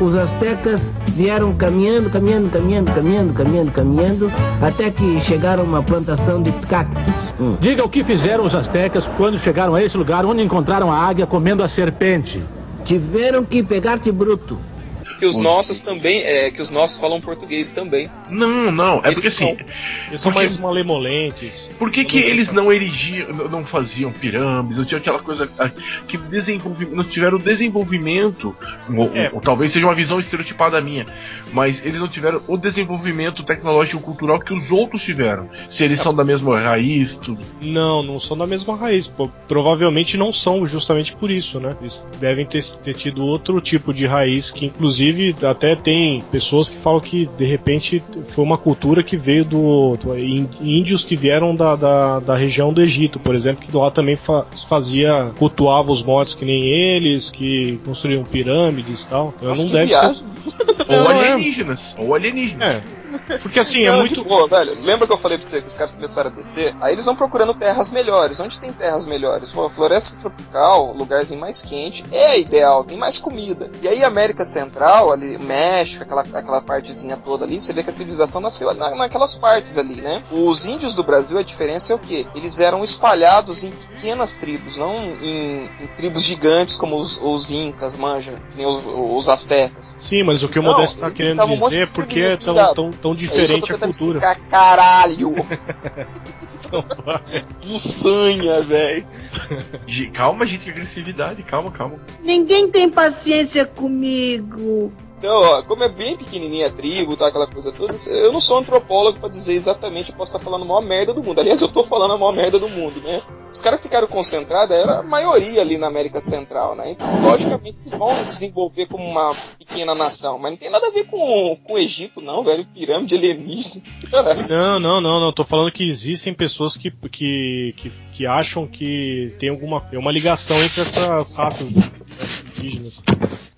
Os astecas vieram caminhando, caminhando, caminhando, caminhando, caminhando, caminhando, até que chegaram a uma plantação de cactos. Diga o que fizeram os astecas quando chegaram a esse lugar onde encontraram a águia comendo a serpente. Tiveram que pegar-te bruto. Que os nossos também, é, que os nossos falam português também. Não, não, é porque assim. Eles são porque- mais malemolentes. Por que, que eles não erigiam, não- faziam pirâmides, não tinha aquela coisa ah, que não tiveram desenvolvimento, ou, É. ou talvez seja uma visão estereotipada minha, mas eles não tiveram o desenvolvimento tecnológico cultural que os outros tiveram. Se eles são da mesma raiz, tudo. Não, não são da mesma raiz. Pô, provavelmente não são justamente por isso, né? Eles devem ter, ter tido outro tipo de raiz que, inclusive, até tem pessoas que falam que de repente foi uma cultura que veio do, do- índios que vieram da, da, da região do Egito, por exemplo, que lá também fazia cultuava os mortos que nem eles, que construíam pirâmides e tal. Então Nossa, não deve viagem. ser. Ou é. alienígenas. Ou alienígenas. É. Porque assim, é Não, muito. boa, velho. Lembra que eu falei pra você que os caras começaram a descer? Aí eles vão procurando terras melhores. Onde tem terras melhores? Pô, floresta tropical, lugarzinho mais quente, é ideal, tem mais comida. E aí, América Central, ali, México, aquela, aquela partezinha toda ali, você vê que a civilização nasceu na, naquelas partes ali, né? Os índios do Brasil, a diferença é o quê? Eles eram espalhados em pequenas tribos, não em, em tribos gigantes como os, os incas, manja, que nem os, os astecas. Sim, mas o que o Modesto tá eles querendo um dizer é porque é tão, É diferente tô a cultura. explicar, caralho! Muçanha, velho. Calma, gente, que agressividade, calma, calma. Ninguém tem paciência comigo. Então, ó, como é bem pequenininha a tribo, tá, aquela coisa toda, eu não sou antropólogo pra dizer exatamente, eu posso estar falando a maior merda do mundo. Aliás, eu tô falando a maior merda do mundo, né? Os caras ficaram concentrados, era a maioria ali na América Central, né? Então, logicamente, eles vão desenvolver como uma pequena nação, mas não tem nada a ver com, com o Egito, não, velho. Pirâmide alienígena. Caralho. Não, não, não, não. Tô falando que existem pessoas que, que, que, que acham que tem alguma tem uma ligação entre essas raças né, indígenas.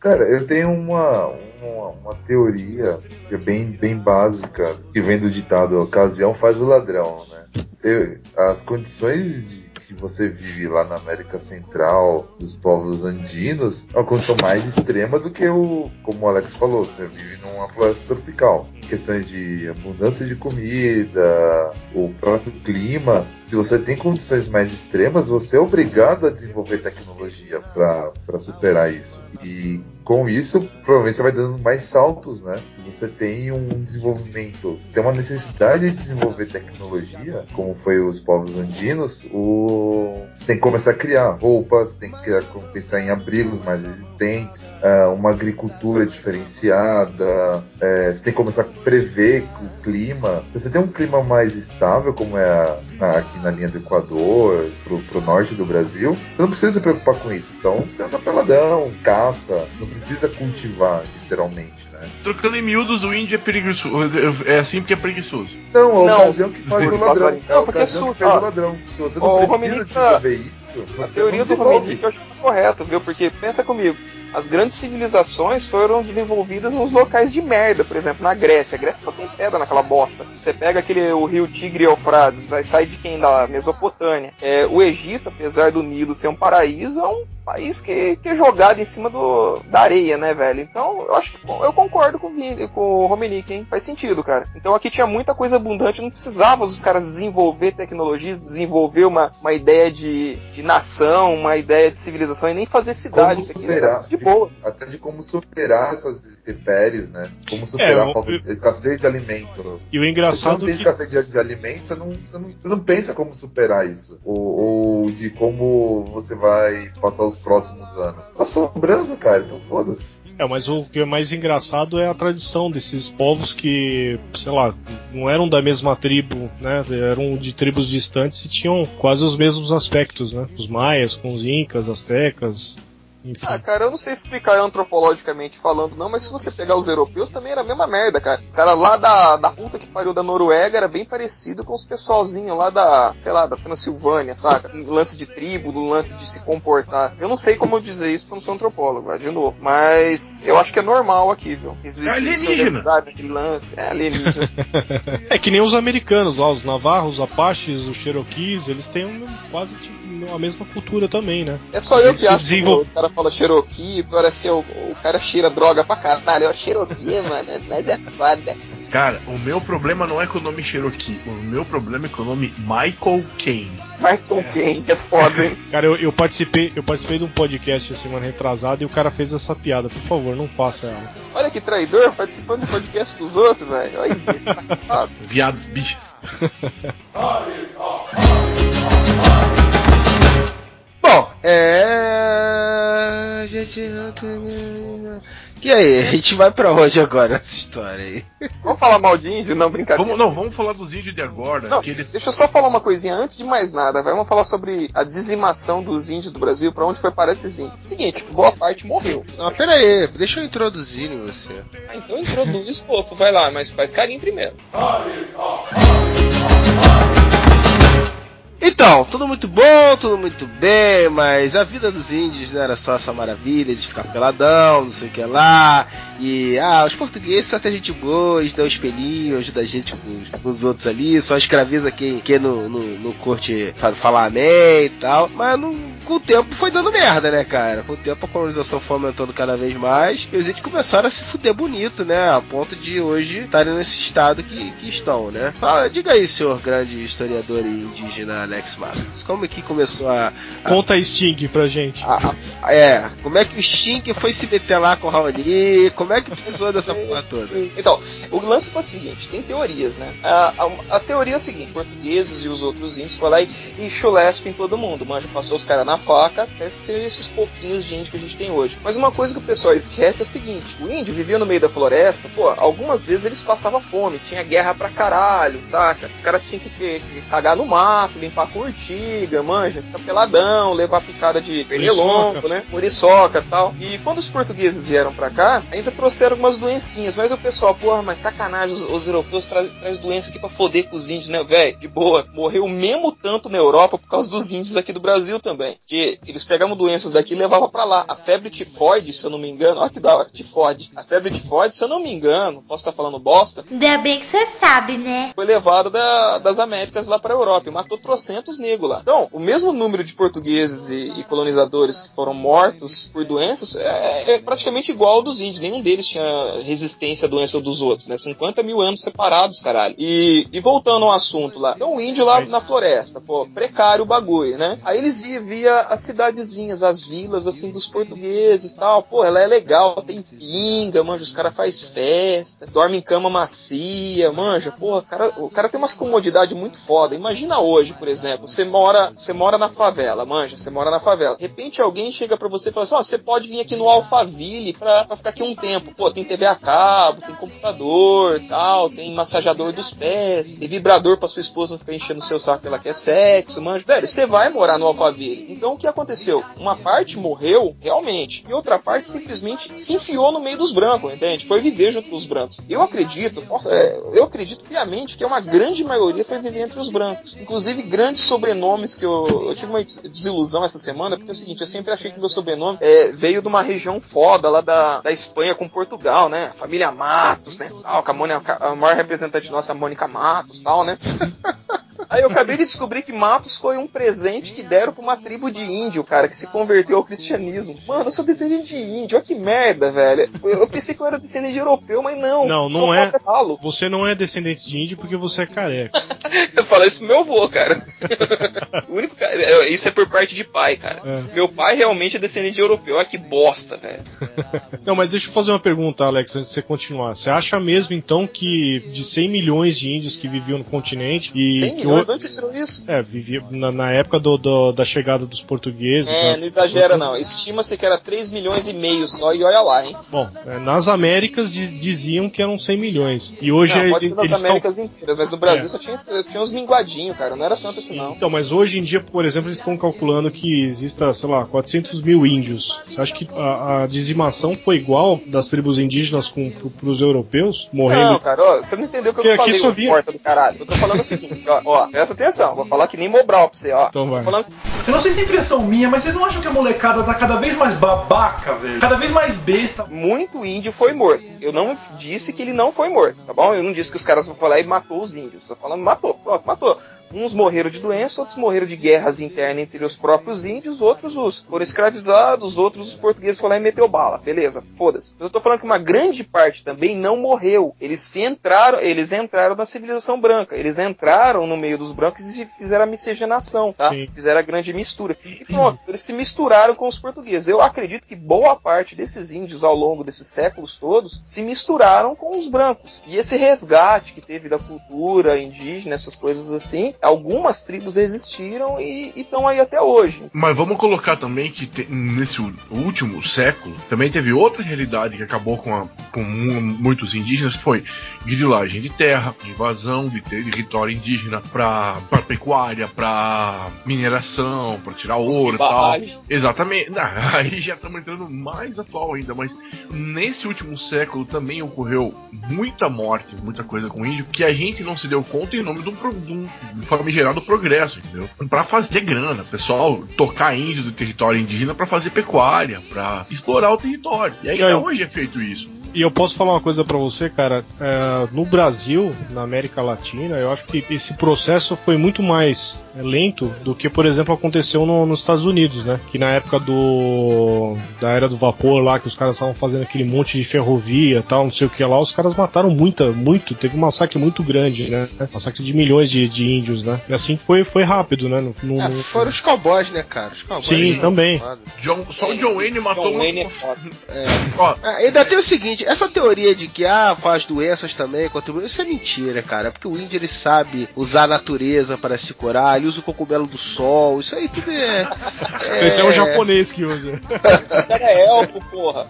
Cara, eu tenho uma, uma, uma teoria que é bem, bem básica, que vem do ditado ocasião faz o ladrão, né? Eu- as condições de que você vive lá na América Central, dos povos andinos, é uma condição mais extrema do que o, como o Alex falou, você vive numa floresta tropical. Questões de abundância de comida, o próprio clima. Se você tem condições mais extremas, você é obrigado a desenvolver tecnologia para superar isso. E com isso, provavelmente você vai dando mais saltos, né? Se você tem um desenvolvimento, se tem uma necessidade de desenvolver tecnologia, como foi os povos andinos, o... você tem que começar a criar roupas, tem que criar- pensar em abrigos mais resistentes, ah, uma agricultura diferenciada, eh, você tem que começar a prever o clima. Se você tem um clima mais estável, como é aqui na linha do Equador, pro, pro norte do Brasil, você não precisa se preocupar com isso. Então você anda peladão, caça, não precisa cultivar, literalmente, né? Trocando em miúdos, o índio é preguiçoso. É assim porque é preguiçoso. Não, a Não, ocasião que faz o ladrão. favor, É a não, porque ocasião su- que faz ó, o ladrão. Se você não o precisa tá- desenvolver isso, A teoria não do. Romenick eu acho correta, viu? Porque pensa comigo. As grandes civilizações foram desenvolvidas nos locais de merda, por exemplo, na Grécia. A Grécia só tem pedra naquela bosta. Você pega aquele o rio Tigre e Eufrates, vai sair de quem da Mesopotâmia. É, o Egito, apesar do Nilo ser um paraíso, é um país que, que é jogado em cima do, da areia, né, velho? Então, eu acho que eu concordo com o, Vini, com o Romenick, hein? Faz sentido, cara. Então aqui tinha muita coisa abundante, não precisava os caras desenvolver tecnologias, desenvolver uma, uma ideia de, de nação, uma ideia de civilização e nem fazer cidade. Como Isso aqui era de boa. até de como superar essas intempéries, né? Como superar É, o- a escassez de alimento. E o Se engraçado não tem que- escassez de, de alimento, você não, você, não, você não pensa como superar isso. Ou, ou de como você vai passar os próximos anos. Tá sobrando, cara, então foda-se. É, mas o que é mais engraçado é a tradição desses povos que, sei lá, não eram da mesma tribo, né? Eram de tribos distantes e tinham quase os mesmos aspectos, né? Os maias com os incas, astecas, enfim. Ah, cara, eu não sei explicar antropologicamente falando, não, mas se você pegar os europeus também era a mesma merda, cara. Os caras lá da, da puta que pariu da Noruega era bem parecido com os pessoalzinhos lá da, sei lá, da Transilvânia, saca? No lance de tribo, no lance de se comportar. Eu não sei como dizer isso porque eu não sou antropólogo, vai, de novo. Mas eu acho que é normal aqui, viu? Existe É alienígena. naquele lance. É alienígena. É que nem os americanos lá, os navarros, os apaches, os cherokees, eles têm um- quase tipo, a mesma cultura também, né? É só eu que acho que o cara fala Cherokee, parece que o, o cara cheira droga pra caralho. É o Cherokee, mano, mas é foda. Cara, o meu problema não é com o nome Cherokee. O meu problema é com o nome Michael Caine. Michael Caine, é foda, hein? Cara, eu, eu participei, eu participei de um podcast semana retrasada e o cara fez essa piada. Por favor, não faça ela. Olha que traidor, participando do podcast dos outros, velho. Olha. Viados bichos. E aí, a gente vai pra onde agora nessa história aí? Vamos falar mal de índio? Não, brincadeira. Vamos, não, vamos falar dos índios de agora. Não, que eles... Deixa eu só falar uma coisinha antes de mais nada. vai. Vamos falar sobre a dizimação dos índios do Brasil, pra onde foi parar esses índios. Seguinte, boa parte morreu. Não, pera aí, deixa eu introduzir em você. Ah, então introduz, pô, vai lá, mas faz carinho primeiro. Então, tudo muito bom, tudo muito bem, mas a vida dos índios não era só essa maravilha de ficar peladão, não sei o que lá. E, ah, os portugueses são até gente boa, eles dão espelhinho, ajuda a gente com, os- com os outros ali, só escraviza quem, quem no, no, no curte fa- falar amém e tal. Mas não, com o tempo foi dando merda, né, cara? Com o tempo a colonização foi aumentando cada vez mais e os índios começaram a se fuder bonito, né? A ponto de hoje estarem nesse estado que, que estão, né? Fala, diga aí, senhor grande historiador indígena Alex Marques, como é que começou a. a- Conta Sting pra gente. a- a- é, como é que o Sting foi se meter lá com o Raoni? Como é que precisou dessa porra toda? Então, o lance foi o seguinte, tem teorias, né? A, a- a teoria é o seguinte, portugueses e os outros índios foram lá e, e chulespa em todo mundo, manja, passou os caras na faca até ser esses pouquinhos de índio que a gente tem hoje. Mas uma coisa que o pessoal esquece é o seguinte, o índio vivia no meio da floresta, pô, algumas vezes eles passavam fome, tinha guerra pra caralho, saca? Os caras tinham que, que- que cagar no mato, limpar com urtiga, manja, ficar peladão, levar picada de pernilongo, né? Muriçoca e tal. E quando os portugueses vieram pra cá, ainda trouxeram algumas doencinhas, mas o pessoal, porra, mas sacanagem, os, os europeus trazem traz doença aqui pra foder com os índios, né, velho? De boa. Morreu mesmo tanto na Europa por causa dos índios aqui do Brasil também. Que eles pegavam doenças daqui e levavam pra lá. A febre tifoide, se eu não me engano, olha que da hora, tifoide. A febre tifoide, se eu não me engano, posso estar falando bosta, Ainda bem que você sabe, né? foi levado da- das Américas lá pra Europa e matou trocentos negros lá. Então, o mesmo número de portugueses e, e colonizadores que foram mortos por doenças é, é praticamente igual ao dos índios. Nenhum deles tinha resistência à doença dos outros, né? 50 mil anos separados, caralho. E, e voltando ao assunto lá. Então, o índio lá na floresta, pô, precário o bagulho, né? Aí eles iam via as cidadezinhas, as vilas, assim, dos portugueses e tal. Pô, ela é legal, tem pinga, manja, os caras faz festa, dorme em cama macia, manja. O cara, o cara tem umas comodidades muito foda. Imagina hoje, por exemplo, você mora, você mora na favela, manja, você mora na favela. De repente alguém chega pra você e fala assim, ó, você pode vir aqui no Alphaville pra, pra ficar aqui um tempo. Pô, tem TV a cabo, tem computador, tal, tem massageador dos pés, tem vibrador pra sua esposa não ficar enchendo o seu saco que ela quer sexo, manja. Velho, você vai morar no Alphaville. Então o que aconteceu? Uma parte morreu, realmente, e outra parte simplesmente se enfiou no meio dos brancos, entende? Foi viver junto com os brancos. Eu acredito, é, eu acredito piamente que uma grande maioria foi viver entre os brancos. Inclusive, grandes sobrenomes que eu, eu tive uma desilusão essa semana, porque é o seguinte, eu sempre achei que meu sobrenome é, veio de uma região foda lá da, da Espanha com Portugal, né? Família Matos, né? Tal, a, Mônica, a maior representante nossa, a Mônica Matos, tal, né? Aí eu acabei de descobrir que Matos foi um presente que deram pra uma tribo de índio, cara, que se converteu ao cristianismo. Mano, eu sou descendente de índio, olha que merda, velho. Eu, eu pensei que eu era descendente de europeu, mas não. Não, não é. catalo. Você não é descendente de índio porque você é careca. Eu falei isso pro meu avô, cara. o único cara, é, isso é por parte de pai, cara. É. Meu pai realmente é descendente de europeu. Olha que bosta, velho. Não, mas deixa eu fazer uma pergunta, Alex, antes de você continuar. Você acha mesmo, então, que de 100 milhões de índios que viviam no continente e 100 que milhões, você tirou isso? É, vivia na, na época do, do- da chegada dos portugueses. É, né? não exagera não. Estima-se que era 3 milhões e meio só, e olha lá, hein? Bom, é, nas Américas diz- diziam que eram 100 milhões. E hoje não, é- pode ser nas Américas inteiras, mas no Brasil É. só tinha, tinha uns minguadinhos, cara. Não era tanto assim, não. Então, mas hoje em dia, por exemplo, eles estão calculando que exista, sei lá, 400 mil índios. Você acha que a, a dizimação foi igual das tribos indígenas com, pro, pros europeus? Morrendo. Não, cara, ó, você não entendeu o que Porque eu aqui falei, só via- porta do caralho. Eu tô falando o seguinte, ó, ó, presta atenção, vou falar que nem Mobral pra você, ó. Então vai. Tô falando Eu não sei se é impressão minha, mas vocês não acham que a molecada tá cada vez mais babaca, velho? Cada vez mais besta. muito índio foi morto. Eu não disse que ele não foi morto, tá bom? Eu não disse que os caras vão falar e matou os índios. Tô falando matou, pronto, matou. Uns morreram de doença, outros morreram de guerras internas entre os próprios índios, outros os foram escravizados, outros os portugueses foram lá e meteu bala. Beleza, foda-se. Mas eu tô falando que uma grande parte também não morreu. Eles entraram, eles entraram na civilização branca. Eles entraram no meio dos brancos e fizeram a miscigenação, tá? Sim. Fizeram a grande mistura. E pronto, eles se misturaram com os portugueses. Eu acredito que boa parte desses índios ao longo desses séculos todos se misturaram com os brancos. E esse resgate que teve da cultura indígena, essas coisas assim, algumas tribos existiram e estão aí até hoje. Mas vamos colocar também que te- nesse último século também teve outra realidade que acabou com, a- com mu- muitos indígenas, foi grilagem de terra, invasão de território indígena para pecuária, para mineração, para tirar ouro e tal. Exatamente. Não, aí já estamos entrando mais atual ainda, mas nesse último século também ocorreu muita morte, muita coisa com índio que a gente não se deu conta em nome de um, de um famigerado progresso, entendeu? Pra fazer grana, pessoal tocar índio do território indígena pra fazer pecuária, pra explorar o território. E aí até hoje é feito isso. E eu posso falar uma coisa pra você, cara. É, no Brasil, na América Latina, eu acho que esse processo foi muito mais é, lento do que, por exemplo, aconteceu no- nos Estados Unidos, né? Que na época do da era do vapor lá, que os caras estavam fazendo aquele monte de ferrovia, e tal, não sei o que lá, os caras mataram muita, muito, teve um massacre muito grande, né? Massacre de milhões de, de índios, né? E assim foi, foi rápido, né? No, no- É, foram os cowboys, né, cara? Os cowboys. Sim, também. John- só o John Wayne matou John Wayne é foda. Ó, Ah, ainda tem o seguinte, essa teoria de que ah, faz doenças também, contribui, isso é mentira, cara. Porque o índio ele sabe usar a natureza para se curar, ele usa o cogumelo do sol, isso aí tudo é. Esse é o japonês que usa. Esse cara é elfo, porra.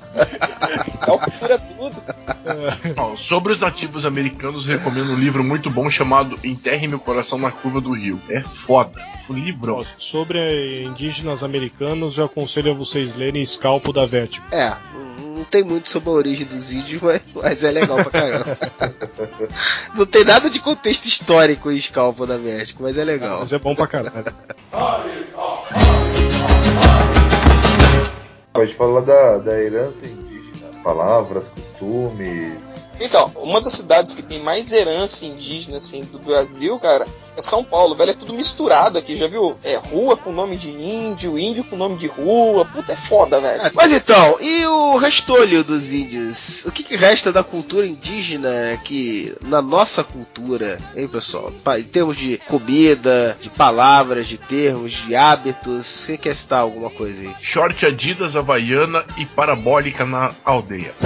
elfo cura tudo. Ó, sobre os nativos americanos, eu recomendo um livro muito bom chamado Enterre Meu Coração na Curva do Rio. É foda. Um livro. Sobre indígenas americanos, eu aconselho a vocês lerem Escalpo da Vértigo. É, não- tem muito sobre a origem dos índios, mas, mas é legal pra caramba. não tem nada de contexto histórico em Scalpo da México, mas é legal. Mas é bom pra caralho. Pode falar da, da herança indígena, palavras, costumes. Então, uma das cidades que tem mais herança indígena, assim, do Brasil, cara, é São Paulo, velho. É tudo misturado aqui, já viu? É rua com nome de índio, índio com nome de rua. Puta, é foda, velho. Mas então, e o restolho dos índios? O que, que resta da cultura indígena que na nossa cultura, hein, pessoal? Em termos de comida, de palavras, de termos, de hábitos, você quer citar alguma coisa aí? Short Adidas Havaiana e parabólica na aldeia.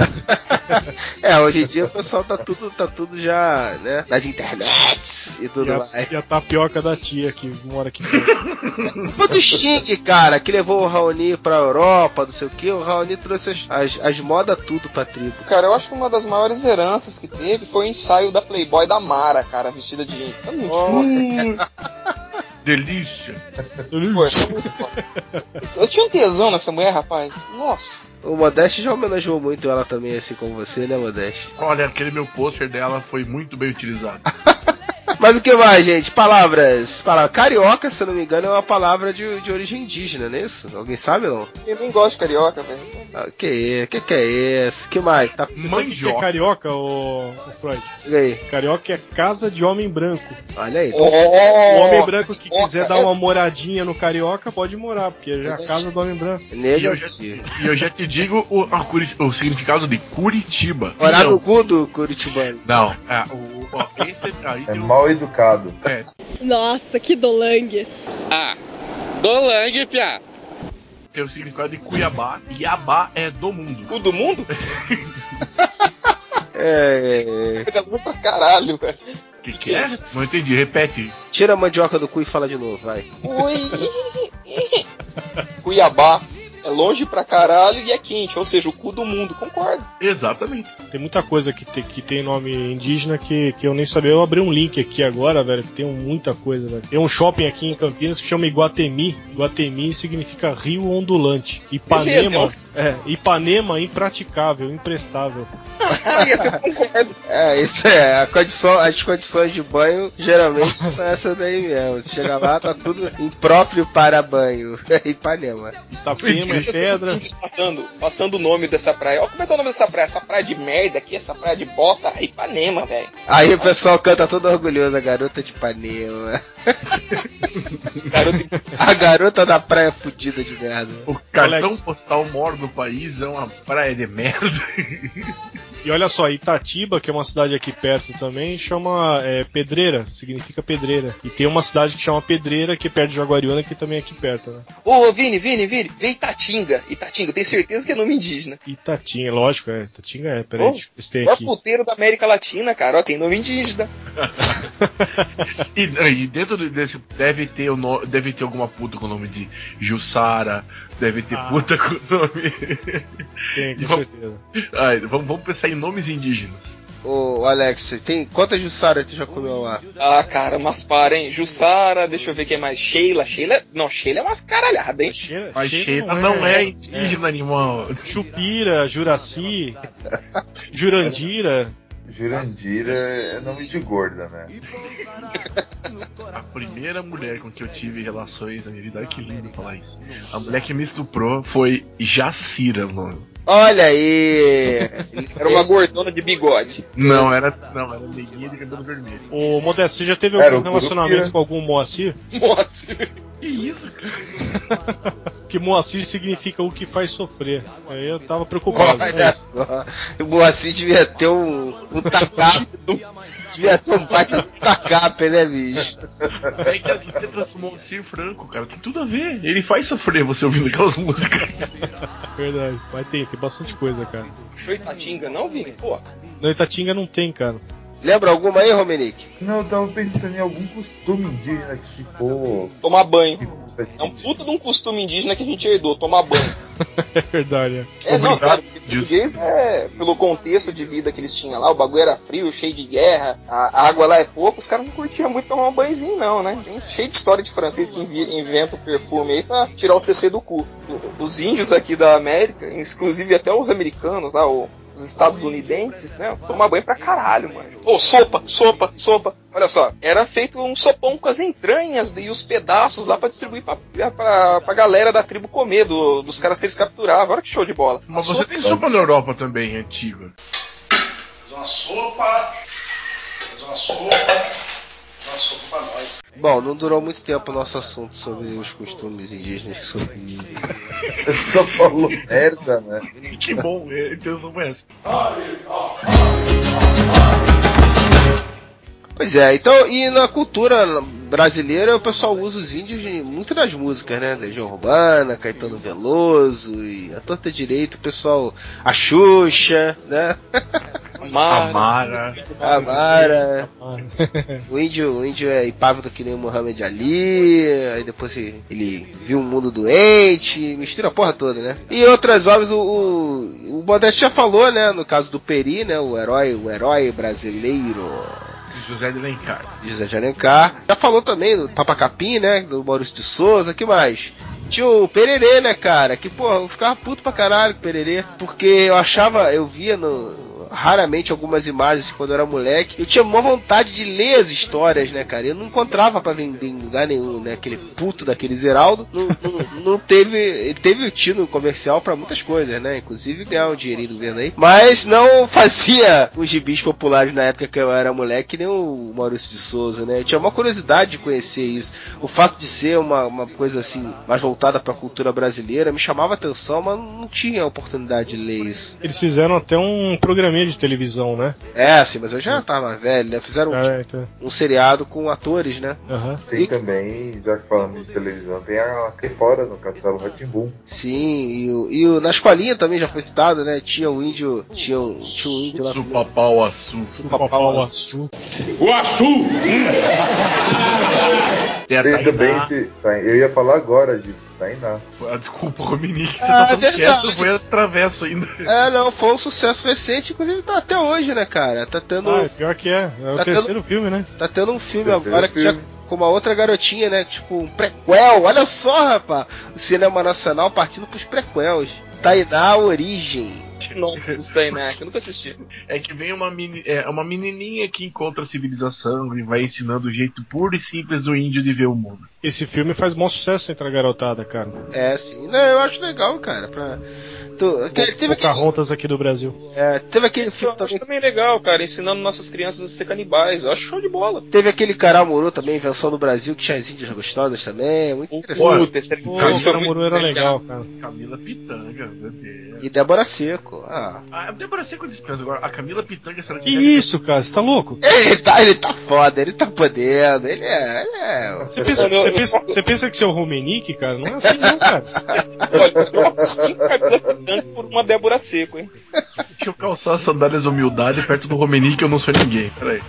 É, hoje em dia o pessoal tá tudo, tá tudo já, né, nas internets e tudo E a, mais. e a tapioca da tia que mora aqui. Foi do Sting, cara, que levou o Raoni pra Europa, não sei o que. O Raoni trouxe as, as, as modas tudo pra tribo. Cara, eu acho que uma das maiores heranças que teve foi o ensaio da Playboy da Mara, cara, vestida de. Tá muito Nossa. Delícia. Pô, eu tinha um tesão nessa mulher, rapaz. Nossa. O Modeste já homenageou muito ela também, assim como você, né, Modeste? Olha, aquele meu pôster dela foi muito bem utilizado. Mas o que mais, gente? Palavras. Palavra. Carioca, se eu não me engano, é uma palavra de, de origem indígena, não é isso? Alguém sabe não? Eu nem gosto de carioca, velho. Ah, que é? Que que é esse? Que mais? Tá Você sabe o que é carioca, o, Freud? Diga aí. Carioca é casa de homem branco. Olha aí. Então, o homem branco que quiser dar uma moradinha no carioca pode morar, porque já é a casa do homem branco. E eu já, e eu já te digo o, a o significado de Curitiba. Morar no cu do Curitibano. Não, é, o, ó, esse aí É tem um- mal educado. É, Nossa, que dolangue. Ah, dolangue, piá. tem o significado de Cuiabá. Iabá é do mundo. O do mundo? É, pra caralho, velho. O que, que é? Não entendi, repete. Tira a mandioca do cu e fala de novo, vai. Ui. Cuiabá. É longe pra caralho e é quente, ou seja, o cu do mundo, concordo. Exatamente. Tem muita coisa que tem, que tem nome indígena que, que eu nem sabia. Eu abri um link aqui agora, velho, que tem muita coisa, velho. Tem um shopping aqui em Campinas que chama Iguatemi. Iguatemi significa rio ondulante. Ipanema, é, Ipanema impraticável, imprestável. Eu concordo. É, isso é. A condição, as condições de banho geralmente são essas daí mesmo. Você chega lá, tá tudo impróprio para banho. Ipanema. Itapema é pedra. Passando, passando o nome dessa praia. Olha como é que é o nome dessa praia. Essa praia de merda aqui, essa praia de bosta. Ipanema, velho. Aí o pessoal canta todo orgulhoso, a garota de Ipanema. A garota da praia fudida de merda. O cartão Alex. postal maior do país é uma praia de merda. E olha só, Itatiba, que é uma cidade aqui perto também, chama é, Pedreira, significa pedreira. E tem uma cidade que chama Pedreira, que é perto de Jaguariúna, que também é aqui perto, né? Ô, Vini, Vini, Vini, vê Itatinga. Itatinga, eu tenho certeza que é nome indígena. Itatinga, lógico, é. Itatinga é, peraí, Ô, deixa eu tem É o aqui. puteiro da América Latina, cara. Ó, tem nome indígena. E, e dentro desse deve ter, o no- deve ter alguma puta com o nome de Jussara, deve ter Ah. puta com o nome. Tem, com Vamos- certeza. Ai, vamos, vamos pensar em nomes indígenas. Ô, Alex, tem quantas Jussara tu já comeu lá? Ah, cara, mas para, hein? Jussara, deixa eu ver quem mais. Sheila, Sheila. Não, Sheila é umas caralhadas, hein? Sheila, Mas Sheila Sheila não é indígena, animal. Chupira, Juraci, Jurandira. Jurandira é nome de gorda, né? A primeira mulher com que eu tive relações na minha vida, olha que lindo falar isso. A mulher que me estuprou foi Jacira, mano. Olha aí! Era uma gordona de bigode. Não, era. Não, era neguinha de cabelo vermelho. Ô, Modesto, você já teve Era algum o relacionamento com algum Moacir? Nossa. Que isso, cara? Que Moacir significa o que faz sofrer. Aí eu tava preocupado. é Olha isso. só. O Moacir devia ter um, um tacap. devia ter um baita de tacap, né, bicho? É que você transformou o Sir Franco, cara. Tem tudo a ver. Ele faz sofrer você ouvindo aquelas músicas. Verdade. Mas tem, tem bastante coisa, cara. Show Itatinga, não, Vini? Pô. No Itatinga não tem, cara. Lembra alguma aí, Romenick? Não, eu tava pensando em algum costume indígena que ficou. Tomar banho. É um puta de um costume indígena que a gente herdou, tomar banho. É verdade, é. É, não, sério, porque português é, pelo contexto de vida que eles tinham lá, o bagulho era frio, cheio de guerra, a a água lá é pouco, os caras não curtiam muito tomar um banhozinho, não, né? Tem cheio de história de francês que invi- inventa o perfume aí pra tirar o CC do cu. Os índios aqui da América, inclusive até os americanos lá, o- os estadunidenses, né? Tomar banho pra caralho, mano. Ô, sopa, sopa, sopa. Olha só, era feito um sopão com as entranhas e os pedaços lá pra distribuir pra, pra, pra galera da tribo comer, do- dos caras que eles capturavam. Olha que show de bola. Mas você tem sopa na Europa também, antiga. Fazer uma sopa. Fazer uma sopa. Sopa pra nós. Bom, não durou muito tempo o nosso assunto sobre os costumes indígenas. Sobre... Só falou merda, né? Que bom, é, a intenção foi essa. Pois é, então, e na cultura brasileira o pessoal usa os índios muito nas músicas, né? Legião Urbana, Caetano Veloso e a torta direito, o pessoal, a Xuxa, né? Amara. Amara. O índio, o índio é impávido que nem o Muhammad Ali, aí depois ele, viu um mundo doente, mistura a porra toda, né? E outras obras, o, o, o Modeste já falou, né? No caso do Peri, né? O herói, o herói brasileiro. José de Alencar. José de Alencar. Já falou também do Papacapim, né? Do Maurício de Souza, que mais? Tinha o Pererê, né, cara? Que, porra, eu ficava puto pra caralho com o Pererê. Porque eu achava, eu via no, raramente algumas imagens quando eu era moleque. Eu tinha uma vontade de ler as histórias, né, cara? Eu não encontrava para vender em lugar nenhum, né? Aquele puto daquele Zeraldo não, não, não teve. Ele teve tino comercial para muitas coisas, né? Inclusive ganhar um dinheirinho do vendo aí. Mas não fazia os gibis populares na época que eu era moleque, que nem o Maurício de Souza, né? Eu tinha uma curiosidade de conhecer isso. O fato de ser uma, uma coisa assim, mais voltada pra cultura brasileira, me chamava atenção, mas não tinha oportunidade de ler isso. Eles fizeram até um programinha de televisão, né? É, sim, mas eu já tava velho, né? Fizeram um, É, então. um seriado com atores, né? Aham. Tem também, já que falamos de televisão, tem a aqui fora no Castelo Ratimbum. Sim, e, o, e o- na escolinha também já foi citado, né? Tinha um índio. Tinha um, tinha um índio lá. Supapau Açu. Supapau Açu. O Açu! Tem também esse. tá, Eu ia falar agora disso, Tainá. Ah, Desculpa, Rominique, você Ah, tá falando verdade. quieto, foi atravesso ainda. É, não, foi um sucesso recente, inclusive tá até hoje, né, cara? Tá tendo. Ah, pior que é. É o Tá terceiro filme, né? Tá tendo um filme Terceiro agora que já filme. com uma outra garotinha, né? Tipo, um prequel. Olha só, rapaz. O cinema nacional partindo pros prequels. Tainá Origem. Do Steinar, que eu nunca assisti. É que vem uma, meni, é, uma menininha que encontra a civilização e vai ensinando o jeito puro e simples do índio de ver o mundo. Esse filme faz bom sucesso entre a garotada, cara. É, sim. Não, eu acho legal, cara. Pra... Tu- que- Teve aquele, Pocahontas aqui do Brasil. é, teve aquele Eu filme acho também. também legal, cara, ensinando nossas crianças a ser canibais. Eu acho show de bola. Teve aquele Caramuru também, invenção no Brasil, que tinha as índias gostosas também. Muito interessante. Puta, esse o foi Caramuru era legal, cara. Camila Pitanga, meu Deus. E Débora Seco. Ah. Ah, Débora Seco dispensa agora. A Camila Pitanga, será Que isso, cara? Você tá louco? Ele tá, ele tá foda, ele tá podendo. Ele é. Ele é... Você pensa, você, pensa, você pensa que você é o Romenick, cara? Não é assim não, cara. Olha, eu cinco Camila Pitanga por uma Débora Seco, hein? Deixa eu calçar as sandálias humildade perto do Romenick, eu não sou ninguém. Peraí.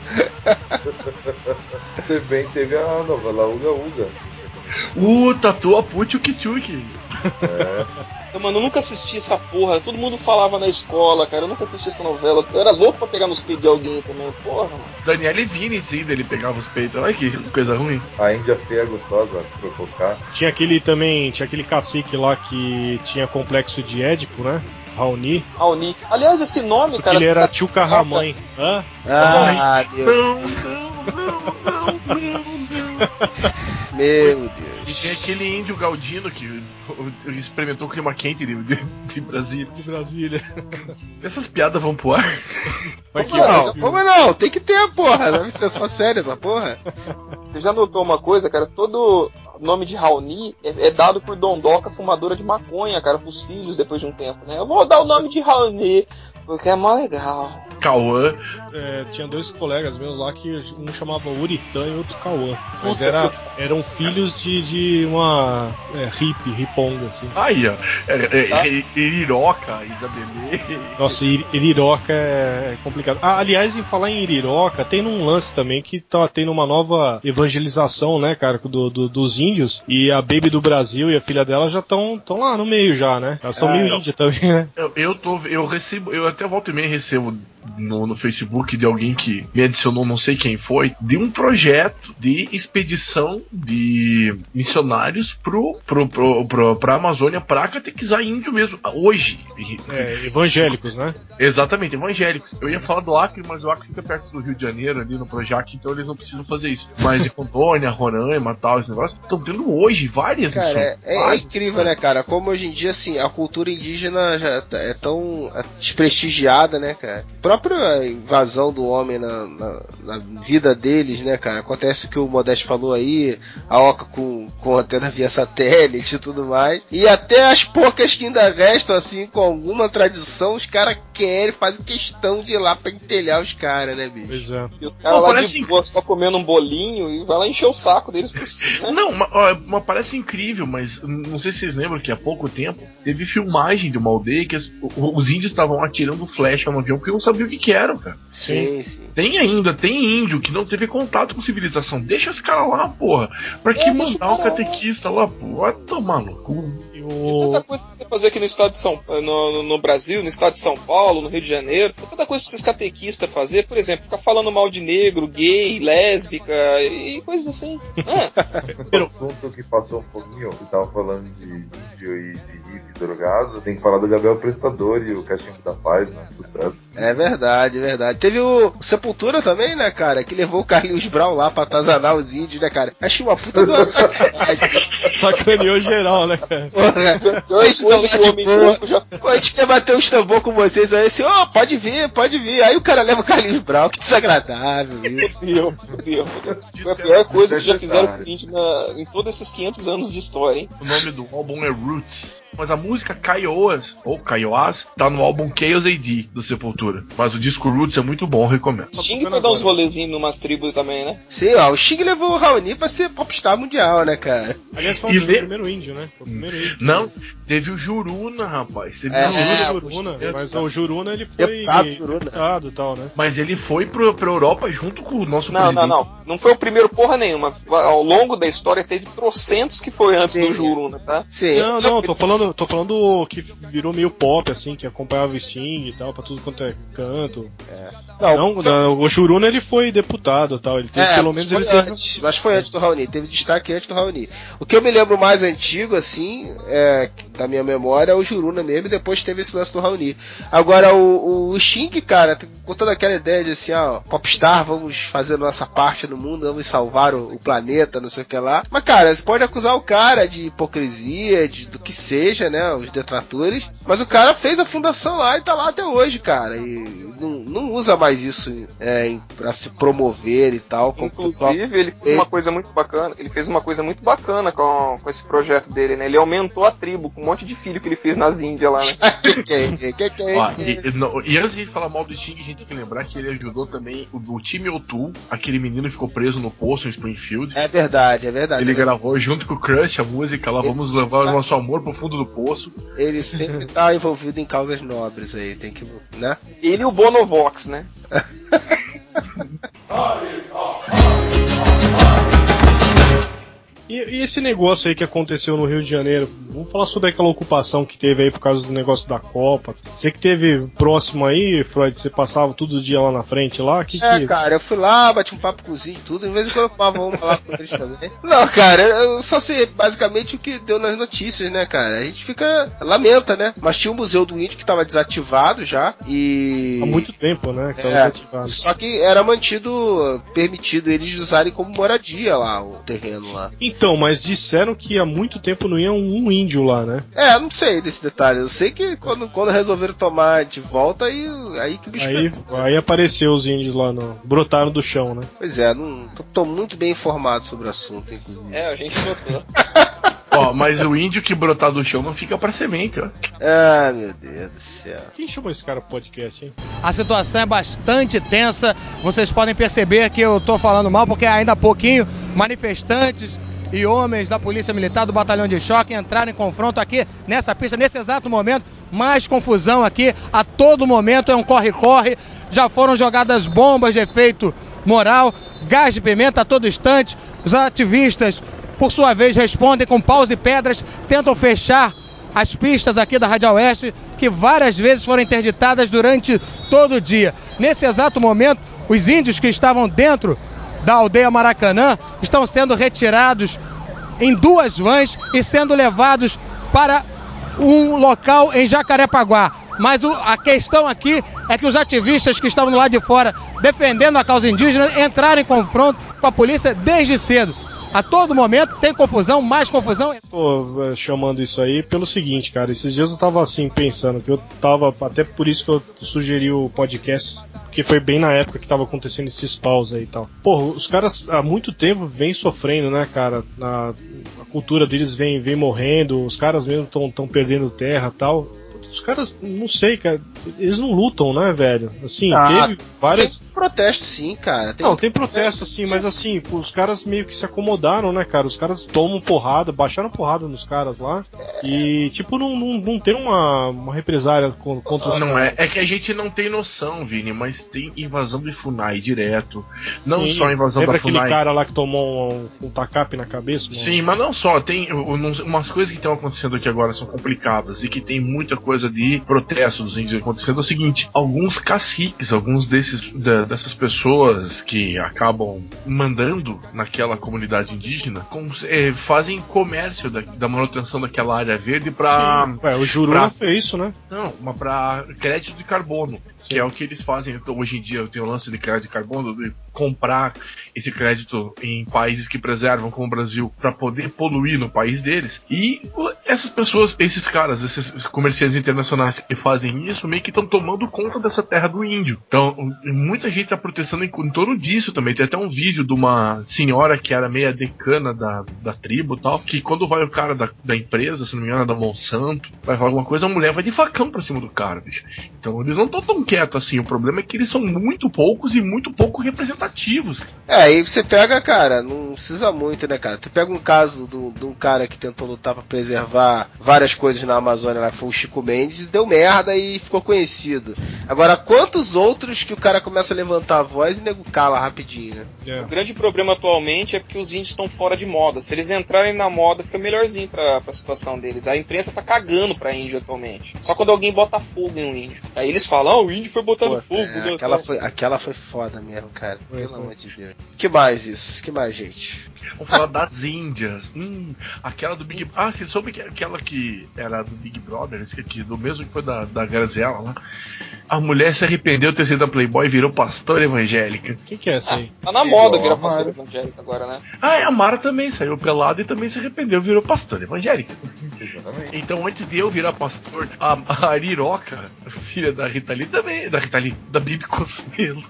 Também teve a novela Uga Uga. Uh, tatu a Puti Tchuk. É. Eu, Mano, eu nunca assisti essa porra. Todo mundo falava na escola, cara. Eu nunca assisti essa novela. Eu era louco pra pegar nos peitos de alguém também. Porra, mano. Daniele Vini, sim, ele pegava os peitos. Olha que coisa ruim. A Índia feia gostosa, provocar. Tinha aquele também, tinha aquele cacique lá que tinha complexo de Édipo, né? Raoni. Raoni. Aliás, esse nome, Porque cara. ele era tio Carramãe. Hã? Ah, meu, Não, não, não, não, não. meu Deus. E tem aquele índio Galdino que experimentou o clima quente de, de, de Brasília. De Brasília. Essas piadas vão pro ar. Vai Como não? Como não? Tem que ter, porra. Deve ser só sério essa porra. Você já notou uma coisa, cara? Todo nome de Raoni é, é dado por Dondoca, fumadora de maconha, cara, pros filhos depois de um tempo, né? Eu vou dar o nome de Raoni, porque é mó legal. Cauã. É, tinha dois colegas meus lá que um chamava Uritã e outro Cauã. Mas era, eram filhos de, de uma é, hippie, riponga, assim. Aí, ó. É, é, é, Iriroca, Isabelê. Nossa, Ir- Iriroca é é complicado. Ah, aliás, em falar em Iriroca, tem um lance também que tá tendo uma nova evangelização, né, cara, do, do- dos índios. E a Baby do Brasil e a filha dela já estão lá no meio já, né? Elas são meio índia também, né? Eu, eu tô. Eu recebo. Eu até volta e meia recebo no, no Facebook de alguém que me adicionou, não sei quem foi, de um projeto de expedição de missionários pro, pro, pro, pro, pra Amazônia pra catequizar índio mesmo. Hoje. É, evangélicos, né? Exatamente, evangélicos. Eu ia falar do Acre, mas o Acre fica perto do Rio de Janeiro, ali no Projac, então eles não precisam fazer isso. Mas de Rondônia, Roraima tal, esse negócio, estão tendo hoje várias Cara, é, missões. é- é incrível, né, cara? Como hoje em dia, assim, a cultura indígena já tá- é tão desprestigiada, né, cara? A própria invasão do homem na, na- na vida deles, né, cara? Acontece o que o Modeste falou aí, a Oca com, com antena via satélite e tudo mais. E até as poucas que ainda restam, assim, com alguma tradição, os caras querem, fazem questão de ir lá pra entelhar os caras, né, bicho? Pois é. E os caras lá parece de boa, só comendo um bolinho e vai lá encher o saco deles por cima, né? Não, ma- ó, ma- parece incrível, mas não sei se vocês lembram que há pouco tempo teve filmagem de uma aldeia que as- os índios estavam atirando flecha no avião porque não sabiam o que, que era, cara. Sim, sim. Tem ainda, tem índio que não teve contato com civilização. Deixa os caras lá, porra. Pra que É, mandar lá. catequista lá, pô? Vai tomar no cu. Tem tanta coisa pra você fazer aqui no estado de São no, no, no Brasil, no estado de São Paulo, no Rio de Janeiro. Tem tanta coisa pra esses catequistas fazer, por exemplo, ficar falando mal de negro, gay, lésbica e coisas assim. O assunto que passou um pouquinho, você tava falando de índio e de hippie drogado, tem que falar do Gabriel Pressador e o Cachimbo da Paz, né? Sucesso. É verdade, é verdade. Teve o Sepultura também, né, cara? Que levou o Carlinhos Brown lá pra atazanar os índios, né, cara? Achei uma puta do Sacaneou geral, né, cara? Porra, vocês estão lá de boa. Pô, a gente quer bater uns tambor com vocês aí, assim, ó, pode vir, pode vir. Aí o cara leva o Carlinhos Brown, que desagradável isso. Fudeu, fudeu. Foi a pior coisa que já fizeram com o índio na- em todos esses 500 anos de história, hein? O nome do álbum é Roots. Mas a música Kaiowas, ou Kaiowás, tá no álbum Chaos AD do Sepultura. Mas o disco Roots é muito bom, recomendo. Sting foi dar uns rolezinhos numas tribos também, né? Sim, ó, o Sting levou o Raoni pra ser popstar mundial, né, cara? Aliás, foi E o le- primeiro índio, né? Foi o primeiro índio. Não, teve o Juruna, rapaz. Teve É, o Juruna, Juruna. Juruna, mas o Juruna ele foi Deputado Juruna. deputado e tal, né? Mas ele foi pro, pra Europa junto com o nosso Não, presidente. não, não. Não foi o primeiro porra nenhuma. Ao longo da história teve trocentos que foi antes do Juruna, tá? Sim. Não, não, tô falando, tô falando que virou meio pop, assim, que acompanhava o Sting e tal, pra tudo quanto é canto. Não, Não, não, o Juruna ele foi deputado e tal, ele teve, É, pelo menos ele teve... antes, mas foi antes do Raoni, teve destaque antes do Raoni. O que eu me lembro mais antigo, assim, é, da minha memória, é o Juruna mesmo, e depois teve esse lance do Raoni. Agora, o, o Sting, cara, com toda aquela ideia de assim, ó, popstar, vamos fazer nossa parte no mundo, vamos salvar o, o planeta, não sei o que lá. Mas, cara, você pode acusar o cara de hipocrisia, de, do que seja, né, os detratores, mas o cara fez a fundação lá e tá lá até hoje, cara, e não, não usa mais isso é, pra se promover e tal. Inclusive, ele fez uma coisa muito bacana. Ele fez uma coisa muito bacana com, com esse projeto dele, né? Ele aumentou a tribo com um monte de filho que ele fez nas Índias lá, né? Ó, e, e não- e antes de falar mal do Sting, a gente tem que lembrar que ele ajudou também o, o time O'Toole, aquele menino que ficou preso no poço em Springfield. É verdade, é verdade. Ele gravou junto com o Crush a música lá, vamos levar o nosso amor pro fundo do poço. Ele sempre tá envolvido em causas nobres aí, tem que, né? Ele e o Bonovox, né? E, e esse negócio aí que aconteceu no Rio de Janeiro, vamos falar sobre aquela ocupação que teve aí por causa do negócio da Copa. Você que teve próximo aí, Freud, você passava todo dia lá na frente lá, que É, que... cara, eu fui lá, bati um papo índios e tudo, em vez em quando eu fumava uma lá com eles também. Não, cara, eu só sei basicamente o que deu nas notícias, né, cara? A gente fica, lamenta, né? Mas tinha o Museu do Índio que tava desativado já e... Há muito tempo, né? que tava É, desativado. só que era mantido, permitido eles usarem como moradia lá, o terreno lá. Então, mas disseram que há muito tempo não ia um, índio lá, né? É, eu não sei desse detalhe. Eu sei que quando, quando resolveram tomar de volta, aí, aí que o bicho Aí, pegou. aí apareceu os índios lá, no, brotaram do chão, né? Pois é, não, tô, tô muito bem informado sobre o assunto, inclusive. É, a gente notou. Ó, mas o índio que brotar do chão não fica pra semente, ó. Ah, meu Deus do céu. Quem chamou esse cara pro podcast, hein? A situação é bastante tensa. Vocês podem perceber que eu tô falando mal porque ainda há pouquinho manifestantes e homens da Polícia Militar do Batalhão de Choque entraram em confronto aqui nessa pista nesse exato momento. Mais confusão aqui a todo momento é um corre-corre. Já foram jogadas bombas de efeito moral, gás de pimenta a todo instante. Os ativistas, por sua vez, respondem com paus e pedras, tentam fechar as pistas aqui da Rádio Oeste, que várias vezes foram interditadas durante todo o dia. Nesse exato momento, os índios que estavam dentro da aldeia Maracanã estão sendo retirados em duas vans e sendo levados para um local em Jacarepaguá. Mas o- a questão aqui é que os ativistas que estavam lado de fora defendendo a causa indígena entraram em confronto com a polícia desde cedo. A todo momento tem confusão, mais confusão. Tô eh, chamando isso aí pelo seguinte, cara. Esses dias eu tava assim pensando que eu tava até por isso que eu sugeri o podcast, porque foi bem na época que tava acontecendo esses paus aí e tal. Porra, os caras há muito tempo vêm sofrendo, né, cara? Na, a cultura deles vem, vem morrendo, os caras mesmo estão tão perdendo terra tal. Os caras, não sei, cara, eles não lutam, né, velho? Assim, Ah, teve várias. Tem protesto sim, cara. Tem Não, tem protesto assim, mas assim, os caras meio que se acomodaram, né, cara? Os caras tomam porrada, baixaram porrada nos caras lá. E, tipo, não, não, não tem uma, uma represária con- contra os Não é, caras. é que a gente não tem noção, Vini, mas tem invasão de Funai direto. Não Sim, só a invasão Lembra da aquele Funai. cara lá que tomou um, um tacape na cabeça? mano? Sim, mas não só, tem umas coisas que estão acontecendo aqui agora são complicadas e que tem muita coisa de protesto dos índios acontecendo. É o seguinte, alguns caciques, alguns desses da- dessas pessoas que acabam mandando naquela comunidade indígena com- eh, fazem comércio da, da manutenção daquela área verde. Sim. Ué, o Juruna pra- fez isso, né? Não, mas pra crédito de carbono, que é o que eles fazem. Então, hoje em dia tem o lance de crédito de carbono, comprar esse crédito em países que preservam, como o Brasil, para poder poluir no país deles. E essas pessoas, esses caras, esses comerciantes internacionais que fazem isso, meio que estão tomando conta dessa terra do índio. Então, muita gente está protestando em, em torno disso também. Tem até um vídeo de uma senhora que era meia decana da, da tribo e tal, que quando vai o cara da, da empresa, se não me engano, da Monsanto, vai falar alguma coisa, a mulher vai de facão pra cima do cara, bicho. Então eles não estão tão quietos assim. O problema é que eles são muito poucos e muito pouco representativos. É, aí você pega, cara, não precisa muito, né, cara? Tu pega um caso do- de um cara que tentou lutar pra preservar várias coisas na Amazônia lá, foi o Chico Mendes, deu merda e ficou conhecido. Agora, quantos outros que o cara começa a levantar a voz e nego cala rapidinho, né? O grande problema atualmente é porque os índios estão fora de moda. Se eles entrarem na moda, fica melhorzinho pra, pra situação deles. A imprensa tá cagando pra índio atualmente. Só quando alguém bota fogo em um índio. Aí eles falam, ah, o índio foi botando Pô, fogo. é, né? aquela, foi, aquela foi foda mesmo, cara. Pelo amor de Deus. Que mais isso? Que mais, gente? Vamos falar das Índias. Hum, aquela do Big Ah, você soube que aquela que era do Big Brother, esse aqui, do mesmo que foi da, da Graziella lá. A mulher se arrependeu de ter sido da Playboy e virou pastora evangélica. Quem que é essa aí? Tá na moda virar Igual a pastor Mara. evangélico agora, né? Ah, e a Mara também saiu pelada e também se arrependeu, virou pastora evangélica. Então, antes de eu virar pastor, a, a Ariroca, filha da Rita Lee, também, da Rita Lee, da Bibi Consuelo.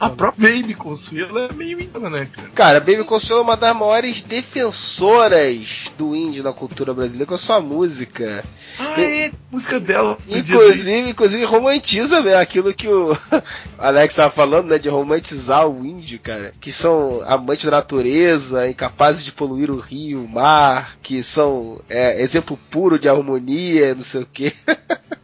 A própria Bibi Consuelo é meio íntima, né, cara? Cara, Baby Consuelo é uma das maiores defensoras do índio na cultura brasileira com a sua música. Ah, é, a música dela. Inclusive, inclusive romantiza mesmo aquilo que o Alex tava falando, né? De romantizar o índio, cara. Que são amantes da natureza, incapazes de poluir o rio, o mar, que são é, exemplo puro de harmonia, não sei o quê.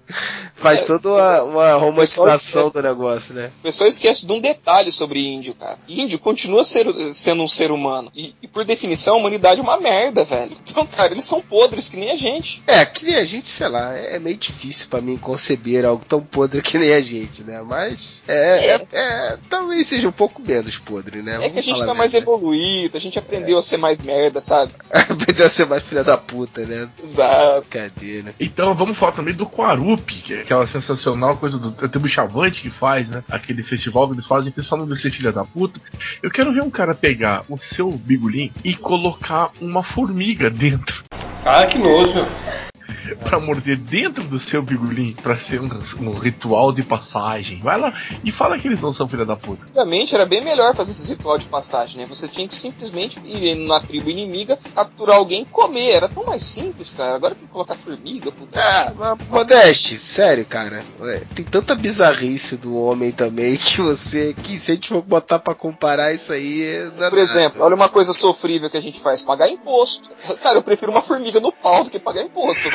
Faz toda uma, uma romantização do negócio, né? O pessoal esquece de um detalhe sobre índio, cara. Índio continua ser- sendo um ser humano. E, e, por definição, a humanidade é uma merda, velho. Então, cara, eles são podres que nem a gente. É, que nem a gente, sei lá, é meio difícil pra mim conceber algo tão podre que nem a gente, né? Mas é, é- é, talvez seja um pouco menos podre, né? É que a gente tá a mais verdade. evoluído, a gente aprendeu a ser mais merda, sabe? Aprendeu a ser mais filha da puta, né? Exato. Cadê, né? Então vamos falar também do Quarup, que é aquela sensacional coisa do Tempo Chavante que faz, né? Aquele festival que eles fazem, eles falam de ser filha da puta. Eu quero ver um cara pegar o seu bigolim e colocar uma formiga dentro. Ah, que nojo. Pra morder dentro do seu bigolim, pra ser um, um ritual de passagem. Vai lá e fala que eles não são filha da puta. Antigamente era bem melhor fazer esse ritual de passagem, né? Você tinha que simplesmente ir na tribo inimiga, capturar alguém e comer. Era tão mais simples, cara. Agora tem que colocar formiga, puta. Ah, mas Modeste, sério, cara. é, tem tanta bizarrice do homem também que você. Que se a gente for botar pra comparar isso aí. É Por exemplo, olha uma coisa sofrível que a gente faz: pagar imposto. Cara, eu prefiro uma formiga no pau do que pagar imposto.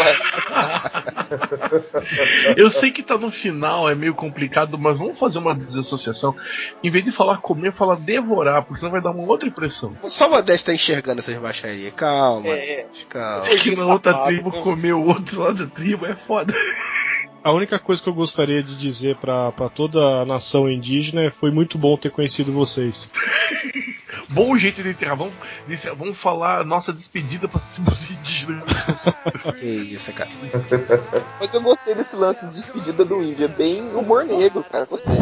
Eu sei que tá no final, é meio complicado, mas vamos fazer uma desassociação. Em vez de falar comer, falar devorar, porque senão vai dar uma outra impressão. Só o Modeste tá enxergando essas baixarias. Calma. É. Calma. É que na outra tribo comer o outro lado da tribo é foda. A única coisa que eu gostaria de dizer pra pra toda a nação indígena é foi muito bom ter conhecido vocês. Bom jeito de enterrar. Vamos, vamos falar a nossa despedida para os indígenas. que isso, cara. Mas eu gostei desse lance de despedida do índio. É bem humor negro, cara. Gostei.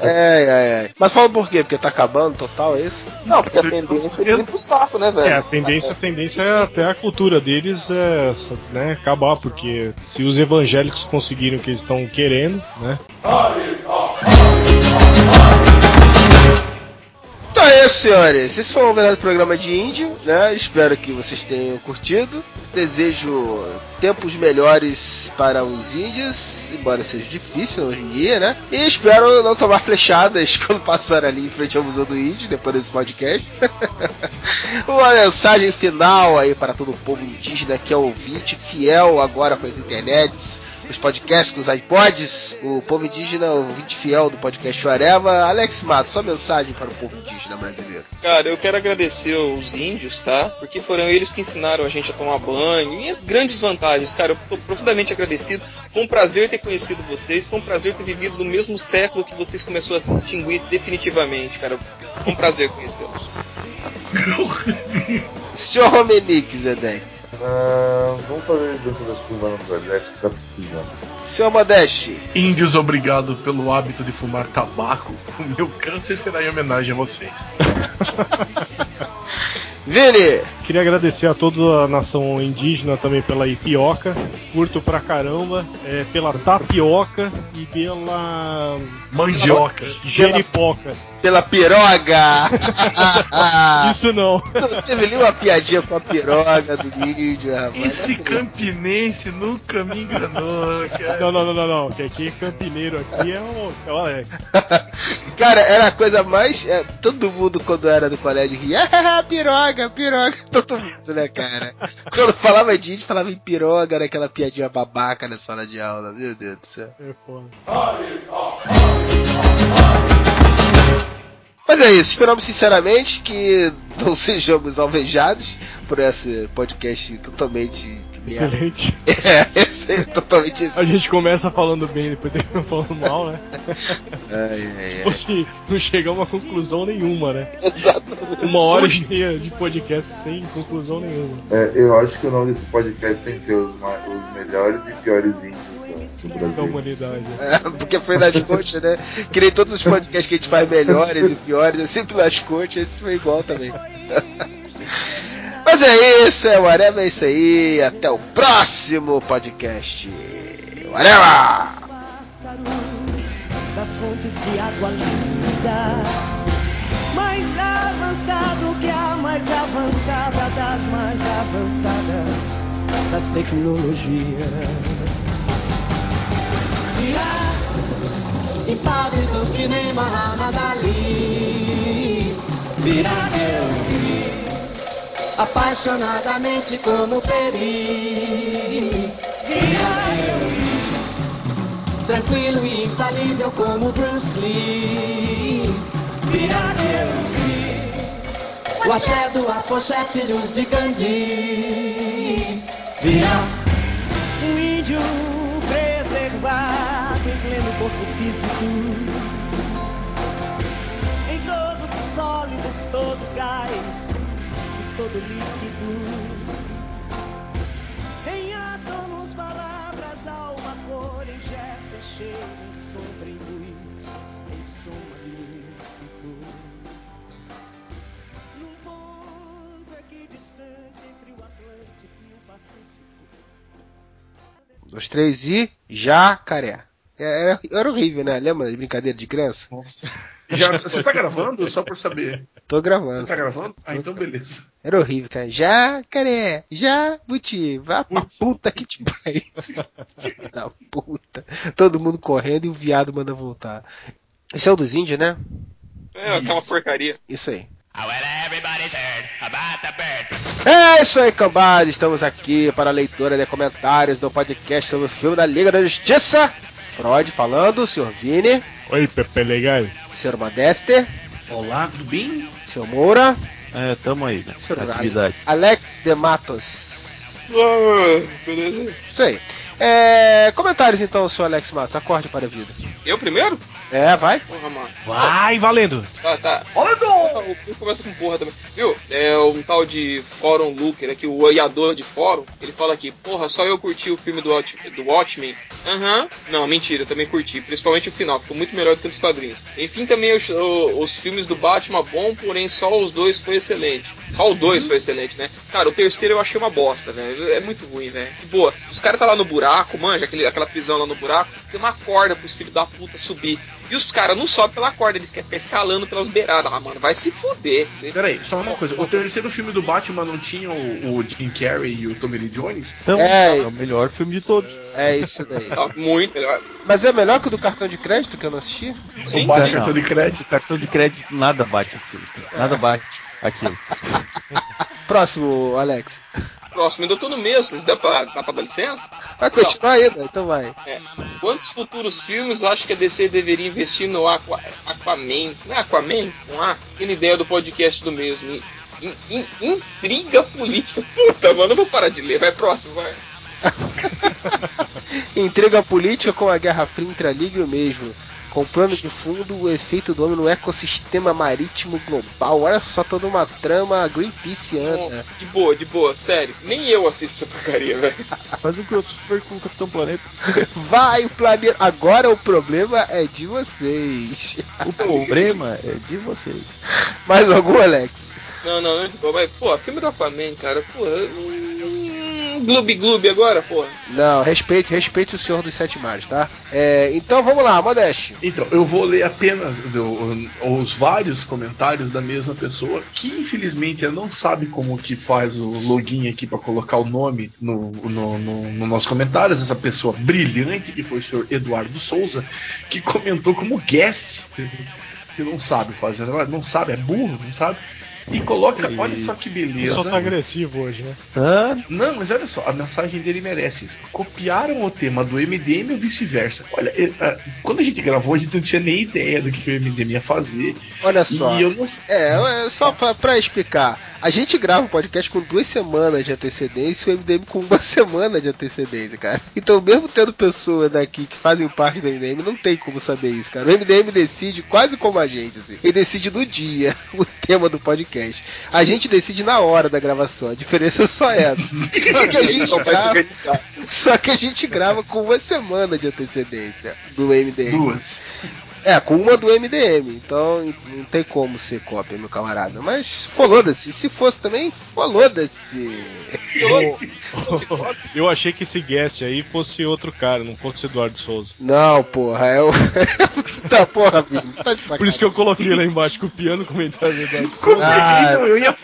É, é, é. Mas fala por quê? Porque tá acabando total, é isso? Não, porque a tendência é eles ir pro saco, né, velho? É, a tendência, a tendência é até a cultura deles é né, acabar, porque se os evangélicos conseguiram o que eles estão querendo, né? É isso, senhores. Esse foi o verdade programa de índio, né? Espero que vocês tenham curtido. desejo tempos melhores para os índios, embora seja difícil hoje em dia, né? E espero não tomar flechadas quando passar ali em frente ao Museu do Índio, depois desse podcast. Uma mensagem final aí para todo o povo indígena que é ouvinte fiel agora com as internets os podcasts, com os iPods, o povo indígena, o ouvinte fiel do podcast Areva. Alex Mato, sua mensagem para o povo indígena brasileiro. Cara, eu quero agradecer os índios, tá? Porque foram eles que ensinaram a gente a tomar banho e grandes vantagens, cara. Eu tô profundamente agradecido. Foi um prazer ter conhecido vocês, foi um prazer ter vivido no mesmo século que vocês começaram a se extinguir definitivamente, cara. Foi um prazer conhecê-los. Senhor Romenick, Zedek. Ah, vamos fazer dança da chuva no Nordeste que tá precisando. Seu Modeste. Índios, obrigado pelo hábito de fumar tabaco. O meu câncer será em homenagem a vocês. Vini! Queria agradecer a toda a nação indígena também pela ipioca. Curto pra caramba. É, pela tapioca e pela. Mandioca. Jeripoca. Pela piroga! Isso não. Não teve nenhuma piadinha com a piroga do vídeo, rapaz. Esse campinense nunca me enganou, cara. Não, não, não, não, não. Que aqui campineiro aqui é o, é o Alex. Cara, era a coisa mais. é, todo mundo, quando era do colégio, ria. Ah, piroga, piroga. Todo mundo, né, cara? Quando falava de índio, falava em piroga, era aquela piadinha babaca na sala de aula. Meu Deus do céu. É foda. Mas é isso, esperamos sinceramente que não sejamos alvejados por esse podcast totalmente. Excelente. É, esse é totalmente A gente começa falando bem, depois termina falando mal, né? Ai, ai, se não chegar a uma conclusão nenhuma, né? Uma hora e meia de podcast sem conclusão nenhuma. É, eu acho que o nome desse podcast tem que ser os, os melhores e piores índios Da Brasil. humanidade. É, porque foi nas coxas, né? Que nem todos os podcasts que a gente faz melhores e piores, é sempre nas coxas, esse foi igual também. Mas é isso, é o Areva, é isso aí. Até o próximo podcast. Areva! das fontes de água linda. Mais avançado que a mais avançada das mais avançadas das tecnologias. Virá impávido que nem Muhammad Ali. Virá eu vi apaixonadamente como Peri. Virá eu vi tranquilo e infalível como Bruce Lee. Virá eu vi o axé do afoxé, filhos de Gandhi. Virá um índio preservado em pleno corpo físico. Em todo sólido, todo gás todo líquido. Em átomos, palavras, alma, cor, em gesto, em cheiro, em sombra, em luz, em som magnífico. Num ponto aqui distante entre o Atlântico e o Pacífico. Dois, três e. Jacaré. É, Era, era horrível, né? Lembra de brincadeira de criança? Já, você tá gravando? Só por saber. Tô gravando. Você tá gravando? Ah, então beleza. Era horrível, cara. Jacaré, jabuti, vá pra puta que te pariu. Filho da puta. Todo mundo correndo e o viado manda voltar. Esse é o dos índios, né? É, aquela porcaria. Isso aí. É isso aí, cambada. Estamos aqui para a leitura de comentários do podcast sobre o filme da Liga da Justiça. Freud falando, senhor Vini, Oi, Pepe Legal. senhor Modeste, Olá, tudo bem? senhor Moura, É, tamo aí, né? senhor Atividade. Alex de Matos. Ah, beleza. Isso aí. É, comentários então, senhor Alex Matos. Acorde para a vida. Eu primeiro? É, vai. Porra, mano. Vai, valendo. Tá, tá. Olha, O começa com porra também. Viu? É um tal de Fórum Looker aqui, o olhador de fórum. Ele fala aqui, porra, só eu curti o filme do, Watch, do Watchmen. Aham. Não, mentira, eu também curti. Principalmente o final, ficou muito melhor do que nos quadrinhos. Enfim, também os, os filmes do Batman bom, porém só os dois foi excelente. Só o dois foi excelente, né? Cara, o terceiro eu achei uma bosta, velho. É muito ruim, velho. De boa. Os caras tá lá no buraco, manja, aquele, aquela prisão lá no buraco. Tem uma corda pros filhos da puta subir. E os caras não sobem pela corda, eles querem ficar escalando pelas beiradas. Ah, mano, vai se fuder. Peraí, só uma coisa. O terceiro filme do Batman não tinha o, o Jim Carrey e o Tommy Lee Jones? Então, É. é o melhor filme de todos. É isso daí. Tá muito melhor. Mas é melhor que o do cartão de crédito que eu não assisti? Sim, o cartão de crédito. Cartão de crédito nada bate aquilo. Nada bate aquilo. Próximo, Alex. Próximo, ainda tô no mesmo, vocês dá pra, dá pra dar licença? Vai continuar ainda? Então vai. É. Quantos futuros filmes acho que a DC deveria investir no Aqua, Aquaman? Não é Aquaman? Com A? Aquela ideia do podcast do mesmo. In- in- intriga política. Puta, mano, eu vou parar de ler. Vai próximo, vai. Intriga política com a Guerra Fria entre a Liga e o mesmo. Com plano de fundo, o efeito do homem no ecossistema marítimo global. Olha só toda uma trama Greenpeace anda. De boa, de boa, sério. Nem eu assisto essa porcaria, velho. Faz um crossover com o Capitão Planeta. Vai o planeta. Agora o problema é de vocês. O problema é de vocês. Mais algum, Alex? Não, não, não, boa. Mas, pô, filme do Aquaman, cara, pô. Hum, Gloob Gloob agora, pô. Não, respeite, respeite o senhor dos sete mares, tá? É, então vamos lá, Modeste. Então, eu vou ler apenas do- os vários comentários da mesma pessoa, que infelizmente ela não sabe como que faz o login aqui pra colocar o nome no, no, no, no nosso comentários. Essa pessoa brilhante, que foi o senhor Eduardo Souza, que comentou como guest. Você não sabe fazer, não sabe, é burro, não sabe? E coloca, olha só que O beleza. pessoal tá agressivo hoje, né? Ah, Não, mas olha só, a mensagem dele merece isso. Copiaram o tema do MDM ou vice-versa. Olha, quando a gente gravou, a gente não tinha nem ideia do que o MDM ia fazer. Olha só. E eu não É, é só pra, pra explicar. A gente grava o podcast com duas semanas de antecedência e o MDM com uma semana de antecedência, cara. Então, mesmo tendo pessoas daqui que fazem parte do MDM, não tem como saber isso, cara. O MDM decide quase como a gente, assim. Ele decide no dia o tema do podcast. A gente decide na hora da gravação. A diferença é só essa. Só que a gente grava. Só que a gente grava com uma semana de antecedência do MDM. Duas. É, com uma do MDM, então não tem como ser cópia, meu camarada. Mas foda-se, se fosse também, foda-se. Eu achei que esse guest aí fosse outro cara, não fosse Eduardo Souza. Não, porra, é o. tá, porra, bicho, tá de sacanagem. Por isso que eu coloquei lá embaixo copiando o comentário do Eduardo Souza. Ah, eu ia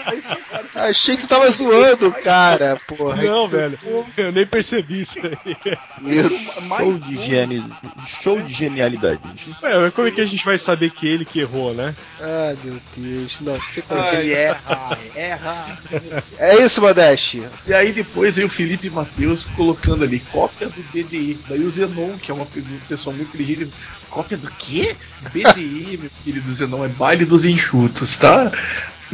achei que você tava zoando, cara, porra. Não, velho, eu nem percebi isso aí. Meu show de, geni... show de genialidade. Ué, mas como é que a gente vai saber que ele que errou, né? Ah, meu Deus, não, você Ele erra, erra. É isso, Modeste. E aí depois veio o Felipe Matheus colocando ali cópia do BDE. Daí o Zenon, que é uma pe- pessoa muito inteligente, cópia do quê? BDE, meu querido Zenon, é baile dos enxutos, tá?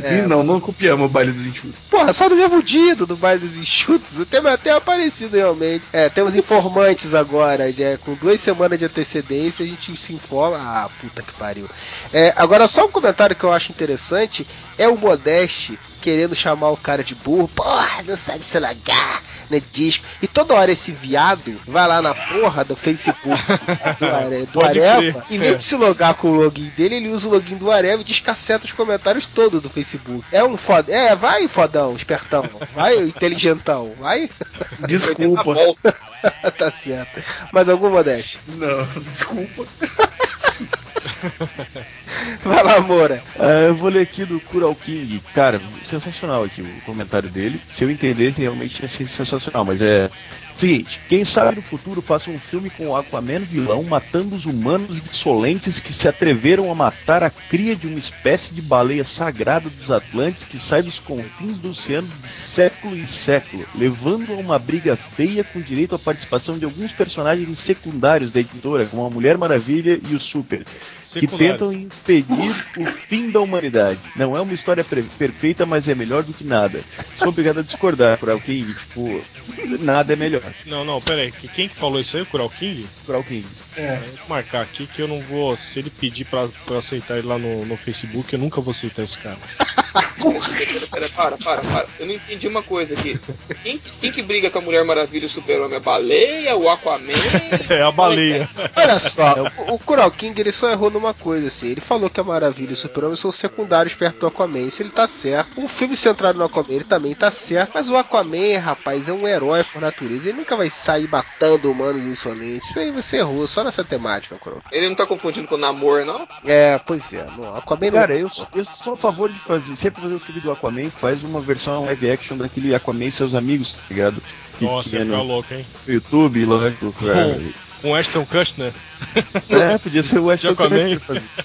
É. E não, não copiamos o baile dos enxutos. Porra, só no mesmo dia do baile dos enxutos. O tema é até aparecido realmente. É, temos informantes agora. É, com duas semanas de antecedência a gente se informa. Ah, puta que pariu. É, agora, só um comentário que eu acho interessante é o Modeste querendo chamar o cara de burro. Porra, não sabe se logar no disco. E toda hora esse viado vai lá na porra do Facebook do, Are, do Areva. Em vez de se logar com o login dele, ele usa o login do Areva e descaceta os comentários todos do Facebook. É um foda. É, vai, fodão, espertão. Vai, inteligentão. Vai. Desculpa. tá certo. Mais algum, Modeste? Não, desculpa. Vai lá, Moura. Ah, eu vou ler aqui do Kural King. Cara, sensacional aqui o comentário dele. Se eu entendesse, realmente ser sensacional. Mas é. Seguinte, quem sabe no futuro faça um filme com o Aquaman vilão matando os humanos insolentes que se atreveram a matar a cria de uma espécie de baleia sagrada dos Atlantes que sai dos confins do oceano de século em século, levando a uma briga feia com direito à participação de alguns personagens secundários da editora, como a Mulher Maravilha e o Super, que tentam impedir o fim da humanidade. Não é uma história perfeita, mas é melhor do que nada. Sou obrigado a discordar, Kural King. Tipo, nada é melhor. Não, não, pera aí. que- Quem que falou isso aí? O Kural King? Kural King. É. Vou marcar aqui que eu não vou. Se ele pedir pra, pra eu aceitar ele lá no, no Facebook, eu nunca vou aceitar esse cara. Pera, pera, para, para, para. Eu não entendi uma coisa aqui. Quem, que- quem que briga com a Mulher Maravilha e o Super-Homem? A baleia, o Aquaman? É a baleia. Olha só, o, o Kural King ele só errou numa coisa, assim. Ele falou que a Maravilha e o Super-Homem são secundários perto do Aquaman. Isso ele tá certo. O filme centrado no Aquaman ele também tá certo. Mas o Aquaman, rapaz, é um herói por natureza. Ele nunca vai sair matando humanos insolentes. Isso aí você errou só nessa temática, Kural. Ele não tá confundindo com o namoro, não? É, pois é. No Aquaman Cara, não. eu, eu sou a favor de fazer, sempre fazer o filme do Aquaman, faz uma versão live action daquele Aquaman e seus amigos, tá ligado? Que Nossa, ia ficar no, louco, hein? no YouTube, lá, com- Com, com Ashton Kutcher. É, podia ser o Aquaman.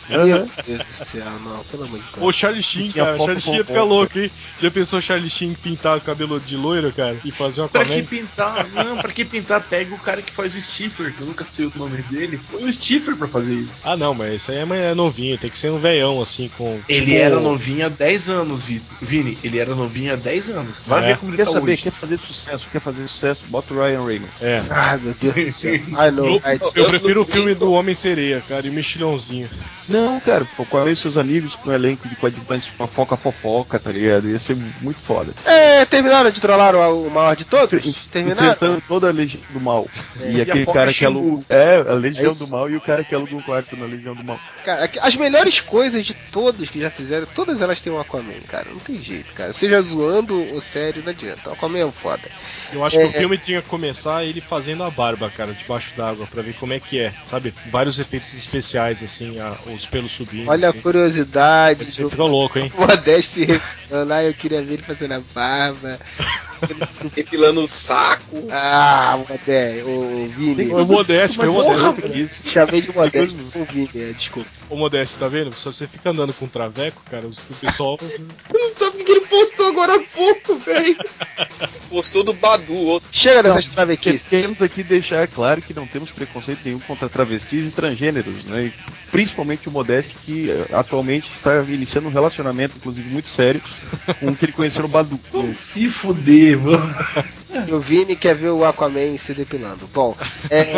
Meu Deus do céu, não, pelo amor de Deus. Ô, Charlie Sheen, cara. Charlie Sheen ia ficar louco, hein? Já pensou Charlie Sheen pintar o cabelo de loiro, cara? E fazer um Pra que pintar? Não, pra que pintar? Pega o cara que faz o Stifler, que eu nunca sei o nome dele. Foi o Stifler pra fazer isso. Ah, não, mas esse aí é mais- é novinho. Tem que ser um veião, assim, com... Ele tipo, era novinho há 10 anos, Vi- Vini. Ele era novinho há 10 anos. Vai É. ver como ele Quer tá saber, hoje. quer fazer sucesso, quer fazer sucesso, bota o Ryan Reynolds. É. Ai, meu Deus do céu. Ai, não. Eu, eu prefiro o filme do Homem-Sereia, cara, e o Mexilhãozinho. Não, cara, pô, com e seus amigos, com um elenco de coadjuvantes fofoca fofoca, tá ligado? Ia ser muito foda. É, terminaram de trollar o, o maior de todos? Terminaram? Enfrentando toda a Legião do Mal. É. E E aquele a cara que aluga. É, a Legião É do Mal e o cara que aluga um quarto na Legião do Mal. Cara, as melhores coisas de todos que já fizeram, todas elas têm um Aquaman, cara. Não tem jeito, cara. Seja zoando ou sério, não adianta. O Aquaman é um foda. Eu acho É, que o filme tinha que começar ele fazendo a barba, cara, debaixo d'água, pra ver como é que é, sabe? Vários efeitos especiais, assim, a- os pelos subindo. Olha a assim. curiosidade. Você fica louco, hein? O Modeste se. Ah, eu queria ver ele fazendo a barba. Depilando o saco. Ah, Modeste, o Vini. Foi o Modesto, foi o Modesto. Modesto. Chamei de Modeste, o Vini, é, desculpa. Ô Modesto, tá vendo? Se você fica andando com traveco, cara, os- o pessoal. Eu não sabe o que ele postou agora há pouco, velho. Postou do Badu. outro. Chega dessas travequices. Queremos aqui deixar claro que não temos preconceito nenhum contra travestis e transgêneros, né? E principalmente o Modeste, que eh, atualmente está iniciando um relacionamento, inclusive muito sério, com o que ele conheceu no Badu. Se fuder, mano. O Vini quer ver o Aquaman se depilando. Bom, é...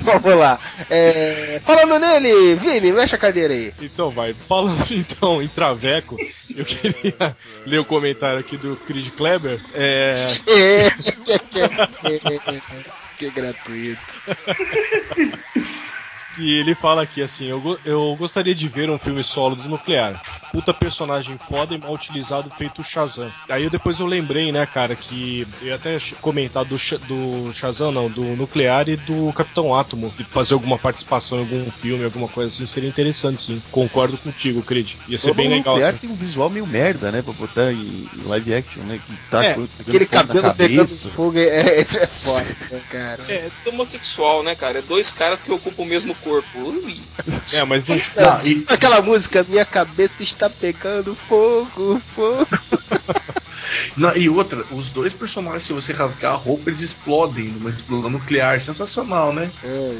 Vamos lá. É... Falando nele, Vini, mexe a cadeira aí. Então vai, falando então em traveco, eu queria ler o comentário aqui do Creed Kleber. É. É, que, que gratuito. E ele fala aqui assim: eu, eu gostaria de ver um filme solo do nuclear. Puta personagem foda e mal utilizado, feito o Shazam. Aí eu, depois eu lembrei, né, cara, que eu ia até comentar do, do Shazam, não, do nuclear e do Capitão Átomo. De fazer alguma participação em algum filme, alguma coisa assim, seria interessante, sim. Concordo contigo, Creed. Ia ser Todo bem legal. nuclear assim. tem um visual meio merda, né? Pra botar em live action, né? Que tá É, Aquele cabelo pegando fogo é, é, é foda, cara. É homossexual, né, cara? É dois caras que ocupam o mesmo corpo. Ui. É, mas não. Não, e- Aquela música, minha cabeça está pegando fogo, fogo. Não, e outra, os dois personagens, se você rasgar a roupa, eles explodem numa explosão nuclear. Sensacional, né?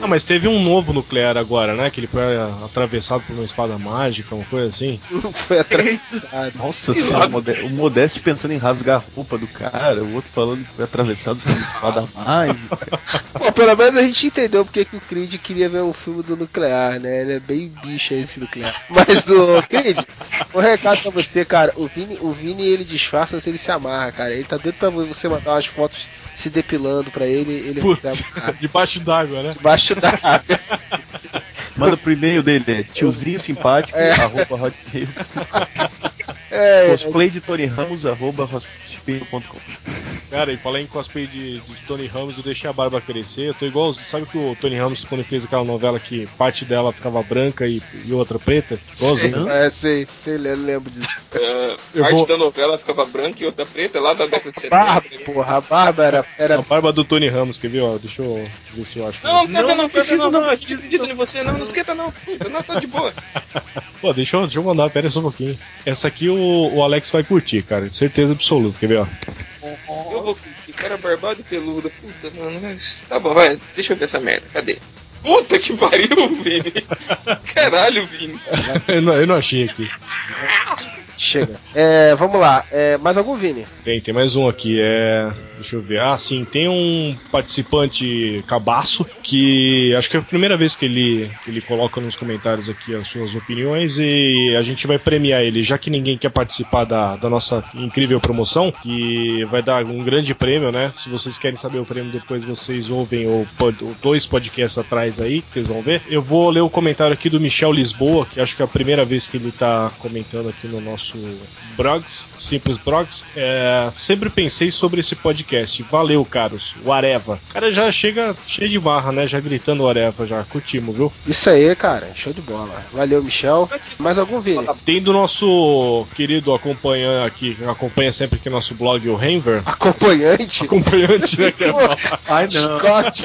Ah, mas teve um novo nuclear agora, né? Que ele foi atravessado por uma espada mágica, uma coisa assim. Foi atravessado. Nossa senhora, o Mode- o Modeste pensando em rasgar a roupa do cara, o outro falando que foi atravessado por uma espada mágica. Pô, pelo menos a gente entendeu porque que o Creed queria ver um filme do nuclear, né? Ele é bem bicha esse nuclear. Mas o Creed, um recado pra você, cara. O Vini, o Vini ele disfarça se ele se amarra, cara. Ele tá doido pra você mandar umas fotos se depilando pra ele. Ele Putz, debaixo d'água, né? Debaixo da água. Manda pro e-mail dele, é tiozinho simpático, É. arroba hotmail. É, Cosplay de Tony Ramos, arroba hotmail.com. Cara, e falar em cosplay de, de Tony Ramos, eu deixei a barba crescer. Eu tô igual. Sabe que o Tony Ramos, quando fez aquela novela que parte dela ficava branca e, e outra preta? Igualzinho. É, sei, sei, eu lembro disso. Eu parte vou- da novela ficava branca e outra preta lá da década de 70. Barba, porra, a barba era. era... A barba do Tony Ramos, quer ver? Ó, deixa eu ver se eu acho. Não, não, Não, não, não não, precisa, não, não não, acredito em você, não, não esquenta não, não, tá de boa. Pô, deixa eu, deixa eu mandar, pera só um pouquinho. Essa aqui o, o Alex vai curtir, cara, certeza absoluta, quer ver, ó. Eu vou curtir, cara barbado e peludo, puta, mano, mas tá bom, vai, deixa eu ver essa merda, cadê? Puta que pariu, Vini. Caralho, Vini. eu, não, eu não achei aqui. chega. É, vamos lá. É, mais algum, Vini? Tem, tem mais um aqui. É. Deixa eu ver. Ah, sim, tem um participante cabaço que acho que é a primeira vez que ele, que ele coloca nos comentários aqui as suas opiniões e a gente vai premiar ele, já que ninguém quer participar da, da nossa incrível promoção, que vai dar um grande prêmio, né? Se vocês querem saber o prêmio, depois vocês ouvem o, o dois podcasts atrás aí, vocês vão ver. Eu vou ler o comentário aqui do Michel Lisboa, que acho que é a primeira vez que ele tá comentando aqui no nosso Brogs, Simples Brogs. É, sempre pensei sobre esse podcast. Valeu, caros. O Areva. O cara já chega cheio de barra, né? Já gritando o Areva, já. Curtimos, viu? Isso aí, cara. Show de bola. Valeu, Michel. Mais algum, Vini? Tem do nosso querido acompanhante aqui, que acompanha sempre aqui nosso blog, o Renver. Acompanhante? Acompanhante, né? Que é Ai, não. Scott,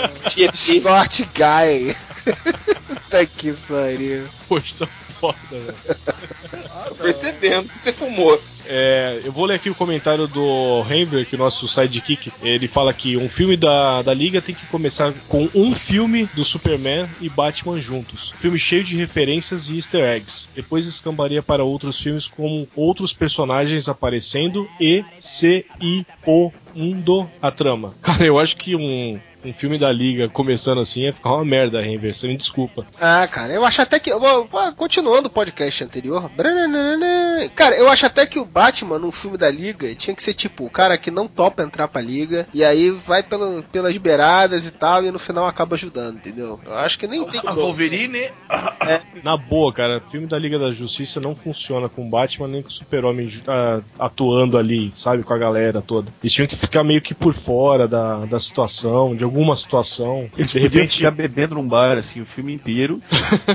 Scott Guy. Puta que pariu. Poxa, foda, velho. Tô percebendo que você fumou. É, eu vou ler aqui o comentário do Henry, que é o nosso sidekick. Ele fala que um filme da, da Liga tem que começar com um filme do Superman e Batman juntos. Filme cheio de referências e easter eggs. Depois escambaria para outros filmes com outros personagens aparecendo e se e o mundo a trama. Cara, eu acho que um, um filme da Liga começando assim ia ficar uma merda, Renver. Você me desculpa. Ah, cara, eu acho até que. Continuando o podcast anterior. Cara, eu acho até que o Batman no filme da Liga tinha que ser tipo o cara que não topa entrar pra Liga e aí vai pelo, pelas beiradas e tal e no final acaba ajudando, entendeu? Eu acho que nem tem A Wolverine. Na boa, cara, filme da Liga da Justiça não funciona com o Batman nem com o Super-Homem ah, atuando ali, sabe, com a galera toda. Eles tinham que ficar meio que por fora da, da situação, de alguma situação. Eles de repente, ficar bebendo num bar, assim, o filme inteiro.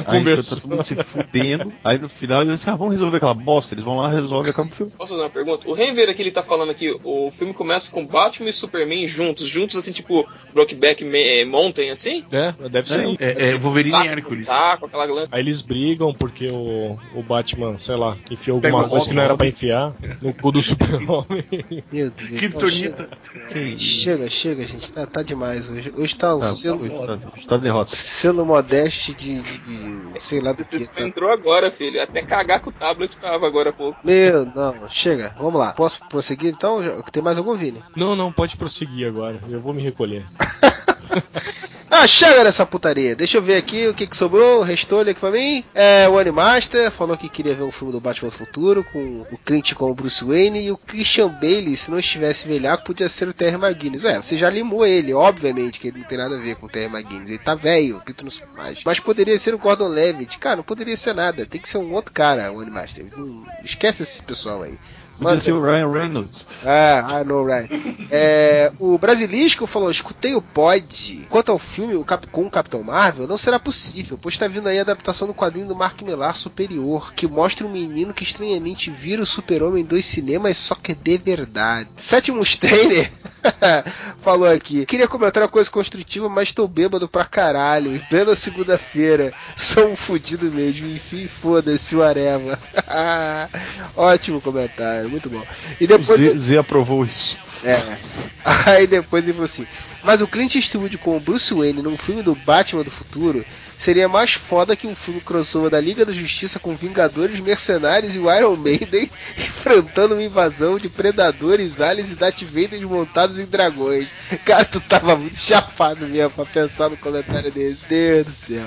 aí tá todo mundo se fudendo. Aí no final eles dizem, ah, vamos resolver aquela bosta. Eles vão lá, resolvem e acaba o filme. Posso fazer uma pergunta? O Renver aqui ele tá falando aqui, o filme começa com Batman e Superman juntos, juntos assim, tipo Brokeback eh, Mountain, assim? É, deve ser. É, é, é Wolverine saco, e Hércules. Saco, aquela lança. Aí eles brigam porque o, o Batman, sei lá, enfiou Pega alguma o coisa que não era pra enfiar no cu do Super-Homem. Meu Deus, Kryptonita. chega, chega, chega, gente. Tá, tá demais hoje. Hoje tá o Tá, selo. tá, tá derrota. Selo modeste de, de, de- sei lá do que. Tá. Entrou agora, filho. Até cagar com o tablet tava agora há pouco. Meu, não, chega. Vamos lá. Posso prosseguir então? Tem mais algum, Vini? Não, não, pode prosseguir agora. Eu vou me recolher. Ah, chega dessa putaria. Deixa eu ver aqui o que, que sobrou. Restou aqui pra mim. É, o Animaster falou que queria ver um filme do Batman do Futuro com o Clint como Bruce Wayne e o Christian Bale, se não estivesse velhaco, podia ser o Terry McGuinness. É, você já limou ele, obviamente que ele não tem nada a ver com o Terry McGuinness. Ele tá velho, Pito não mais. Mas poderia ser o Gordon Levitt. Cara, não poderia ser nada. Tem que ser um outro cara, o Animaster. Esquece esse pessoal aí. Podia ser o Ryan Reynolds. Ah, I know, right. É, o Brasilisco falou: escutei o pod. Quanto ao filme o Cap- com o Capitão Marvel, não será possível, pois está vindo aí a adaptação do quadrinho do Mark Millar Superior, que mostra um menino que estranhamente vira o Super-Homem dos cinemas, só que de verdade. Sétimo Trainer falou aqui: queria comentar uma coisa construtiva, mas estou bêbado pra caralho. E plena segunda-feira, sou um fudido mesmo. Enfim, foda-se o Areva. Ótimo comentário, muito bom. E depois. Z, Z aprovou isso. É. Aí depois ele falou assim: Mas o Clint Eastwood com o Bruce Wayne num filme do Batman do futuro seria mais foda que um filme crossover da Liga da Justiça com Vingadores, Mercenários e o Iron Maiden enfrentando uma invasão de predadores, aliens e Darth Vader montados em dragões. Cara, tu tava muito chapado mesmo pra pensar no comentário desse. Deus do céu.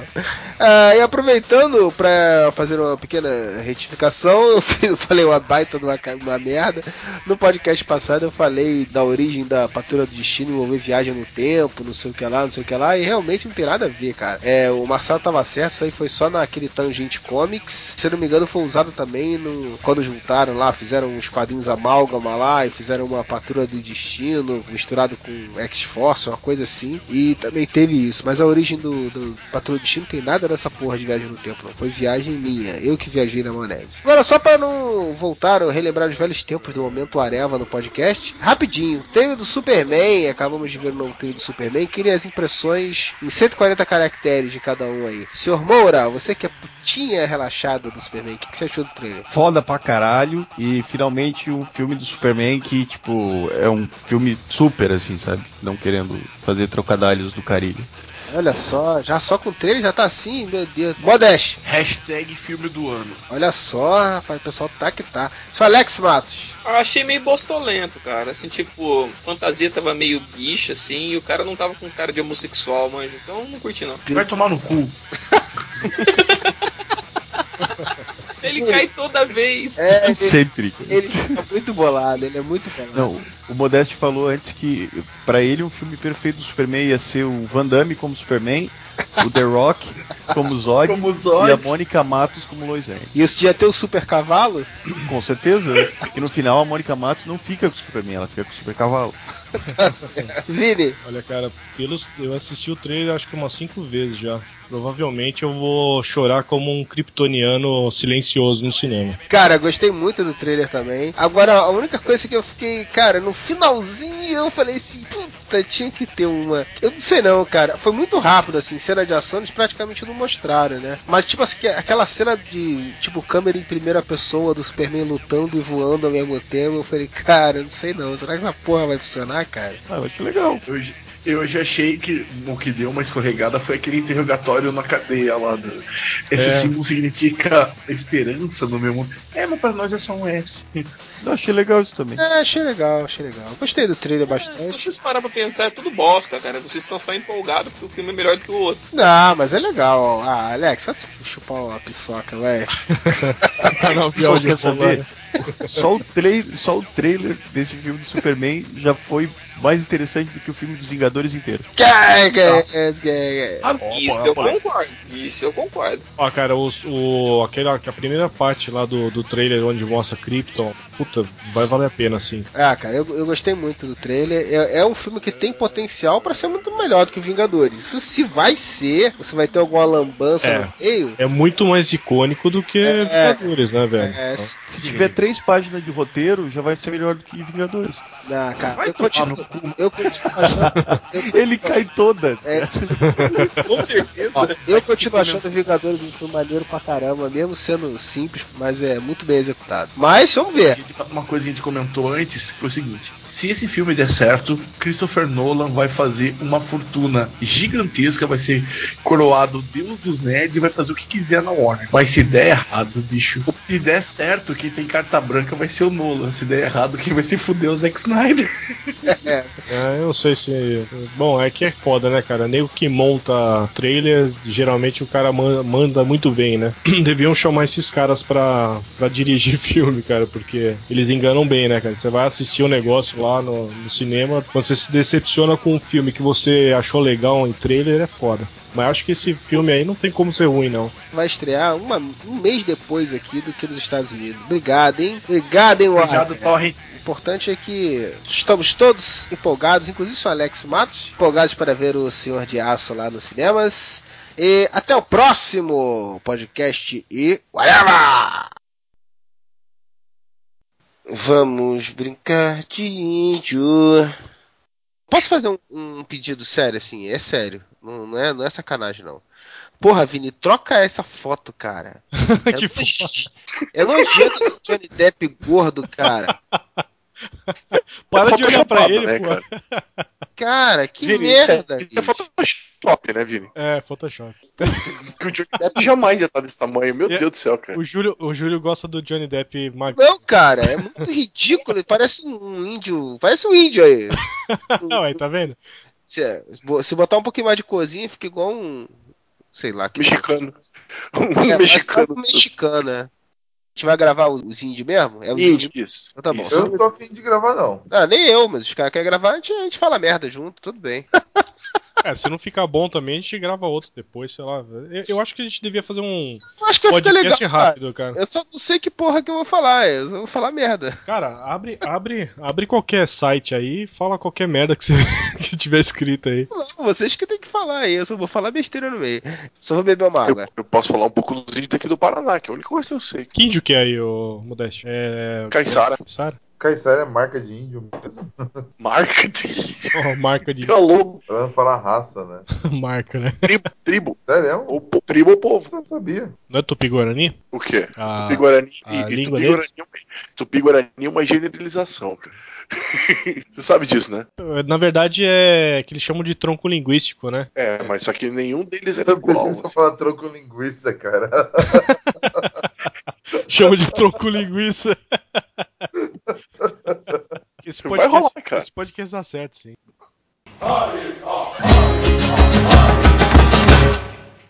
Ah, e aproveitando pra fazer uma pequena retificação, eu falei uma baita de uma, uma merda. No podcast passado eu falei da origem da Patrulha do Destino envolver viagem no tempo, não sei o que lá, não sei o que lá, e realmente não tem nada a ver, cara. É, o Marcelo tava certo, isso aí foi só naquele Tangente Comics. Se não me engano, foi usado também no, quando juntaram lá, fizeram uns quadrinhos amálgama lá e fizeram uma Patrulha do Destino misturado com X-Force, uma coisa assim. E também teve isso, mas a origem do, do Patrulha do Destino tem nada dessa porra de viagem no tempo, não. Foi viagem minha, eu que viajei na maionese. Agora, só pra não voltar ou relembrar os velhos tempos do momento Areva no podcast, rapidinho, treino do Superman, acabamos de ver o novo treino do Superman, queria as impressões em 140 caracteres de cada um aí. Senhor Moura, você que é putinha relaxada do Superman, o que, que você achou do trailer? Foda pra caralho. E finalmente o filme do Superman que, tipo, é um filme super, assim, sabe? Não querendo fazer trocadilhos do carilho. Olha só, já só com o trailer já tá assim, meu Deus. Modeste. Hashtag filme do ano. Olha só, rapaz, o pessoal tá que tá. Só Alex Matos. Eu achei meio bostolento, cara. Assim, tipo, fantasia tava meio bicha, assim, e o cara não tava com cara de homossexual, mas então não curti não. Vai tomar no cu. Ele cai toda vez. É, ele, Sempre. ele tá muito bolado, ele é muito bolado. Não, o Modeste falou antes que pra ele um filme perfeito do Superman ia ser o Van Damme como Superman, o The Rock como Zod, Como Zod. e a Mônica Matos como Lois Lane. E isso ia ter o super cavalo? Com certeza. E no final a Mônica Matos não fica com o Superman, ela fica com o Super Cavalo. Vini. Olha, cara, pelos, eu assisti o trailer acho que umas cinco vezes já. Provavelmente eu vou chorar como um kryptoniano silencioso no cinema. Cara, gostei muito do trailer também. Agora, a única coisa que eu fiquei, cara, no finalzinho eu falei assim, puta, tinha que ter uma. Eu não sei não, cara. Foi muito rápido, assim, cena de ação, eles praticamente não mostraram, né? Mas, tipo assim, que- aquela cena de, tipo, câmera em primeira pessoa do Superman lutando e voando ao mesmo tempo, eu falei, cara, eu não sei não. Será que essa porra vai funcionar, cara? Ah, eu acho legal. Eu, eu já achei que o que deu uma escorregada foi aquele interrogatório na cadeia lá. Do, esse É. símbolo significa esperança no meu mundo. É, mas pra nós é só um S. Eu achei legal isso também. É, achei legal, achei legal. Gostei do trailer Se bastante. vocês parar pra pensar, é tudo bosta, cara. Vocês estão só empolgados porque o filme é melhor do que o outro. Não, mas é legal. Ah, Alex, vai chupar uma piçoca, vai. Tá no avião Só de saber? Só o, trai só o trailer desse filme do Superman já foi mais interessante do que o filme dos Vingadores inteiro. Que- que- que- que- Ah, Isso eu concordo. Isso eu concordo. Ó, cara, os- o, aquela, a primeira parte lá do, do trailer onde mostra Krypton, puta, vai valer a pena, assim. Ah, cara, eu, eu gostei muito do trailer. É, é um filme que tem potencial pra ser muito melhor do que Vingadores. Isso se vai ser, você vai ter alguma lambança É. no meio. É muito mais icônico do que É. Vingadores, né, velho? É, Se tiver três páginas de roteiro, já vai ser melhor do que Vingadores. não, cara, Vai eu continuo. Eu continuo achando. Ele cai todas. É, Com certeza. ó, eu continuo achando Vingadores um filme maneiro pra caramba, mesmo sendo simples, mas é muito bem executado. Mas vamos ver. Uma coisa que a gente comentou antes foi o seguinte: se esse filme der certo, Christopher Nolan vai fazer uma fortuna gigantesca, vai ser coroado Deus dos Nerds e vai fazer o que quiser na Warner. Mas se der errado, bicho, se der certo, quem tem carta branca vai ser o Nolan. Se der errado, quem vai se fuder é o Zack Snyder. É, eu não sei se. Bom, é que é foda, né, cara? Nem o que monta trailer, geralmente o cara man- manda muito bem, né? Deviam chamar esses caras pra, pra dirigir filme, cara, porque eles enganam bem, né, cara? Você vai assistir um negócio lá no, no cinema, quando você se decepciona com um filme que você achou legal em trailer, é foda. Mas acho que esse filme aí não tem como ser ruim, não. Vai estrear uma- um mês depois aqui do que nos Estados Unidos. Obrigado, hein? Obrigado, hein, Warner. Obrigado, Torre. O importante é que estamos todos empolgados, inclusive o Alex Matos, empolgados para ver o Senhor de Aço lá nos cinemas. E até o próximo podcast e whatever! Vamos brincar de índio. Posso fazer um, um pedido sério assim? É sério. Não, não é, não é sacanagem, não. Porra, Vini, troca essa foto, cara. É que É nojento esse Johnny Depp gordo, cara. Para de olhar pra ele, né, pô. cara? Cara, que Vini, merda. isso é, é Photoshop, né, Vini? É, Photoshop. Que o Johnny Depp jamais ia estar desse tamanho. Meu É. Deus do céu, cara. O Júlio, o Júlio gosta do Johnny Depp magro. Não, cara, é muito ridículo. Ele Parece um índio. Parece um índio aí. Não, aí, tá vendo? Se, se botar um pouquinho mais de cozinha, fica igual um. Sei lá. Que Mexicano. É, Um mexicano. um mexicano, né? A gente vai gravar os índios mesmo? É os? Índio, isso. Então tá bom. Isso. Eu não tô afim de gravar, não. Ah, nem eu, mas os caras querem gravar, a gente, a gente fala merda junto, tudo bem. É, se não ficar bom também, a gente grava outro depois, sei lá. Eu, eu acho que a gente devia fazer um Eu acho que podcast legal. rápido, cara. cara. Eu só não sei que porra que eu vou falar, eu só vou falar merda. Cara, abre, abre, abre qualquer site aí e fala qualquer merda que você que tiver escrito aí. Não, vocês que tem que falar aí, eu só vou falar besteira no meio. Só vou beber uma água. Eu posso falar um pouco dos índios daqui do Paraná, que é a única coisa que eu sei. Que índio que é aí, ô Modeste? É. Caiçara. Caiçara? Caiçara é marca de índio mesmo. Marca de índio. Oh, marca de Tá louco. Pra não falar raça, né? marca, né? Tribo. Tribo. Sério? Ou po- tribo ou povo. Eu não sabia. Não é Tupi-Guarani? O quê? A- Tupi-Guarani e, e Tupi-Guarani é uma- Tupi-Guarani é uma generalização, cara. Você sabe disso, né? Na verdade é que eles chamam de tronco linguístico, né? É, mas só que nenhum deles é Eu igual. preciso falar troco linguiça, cara. Chama de tronco linguiça esse podcast, vai rolar, cara. Esse podcast dá certo, sim.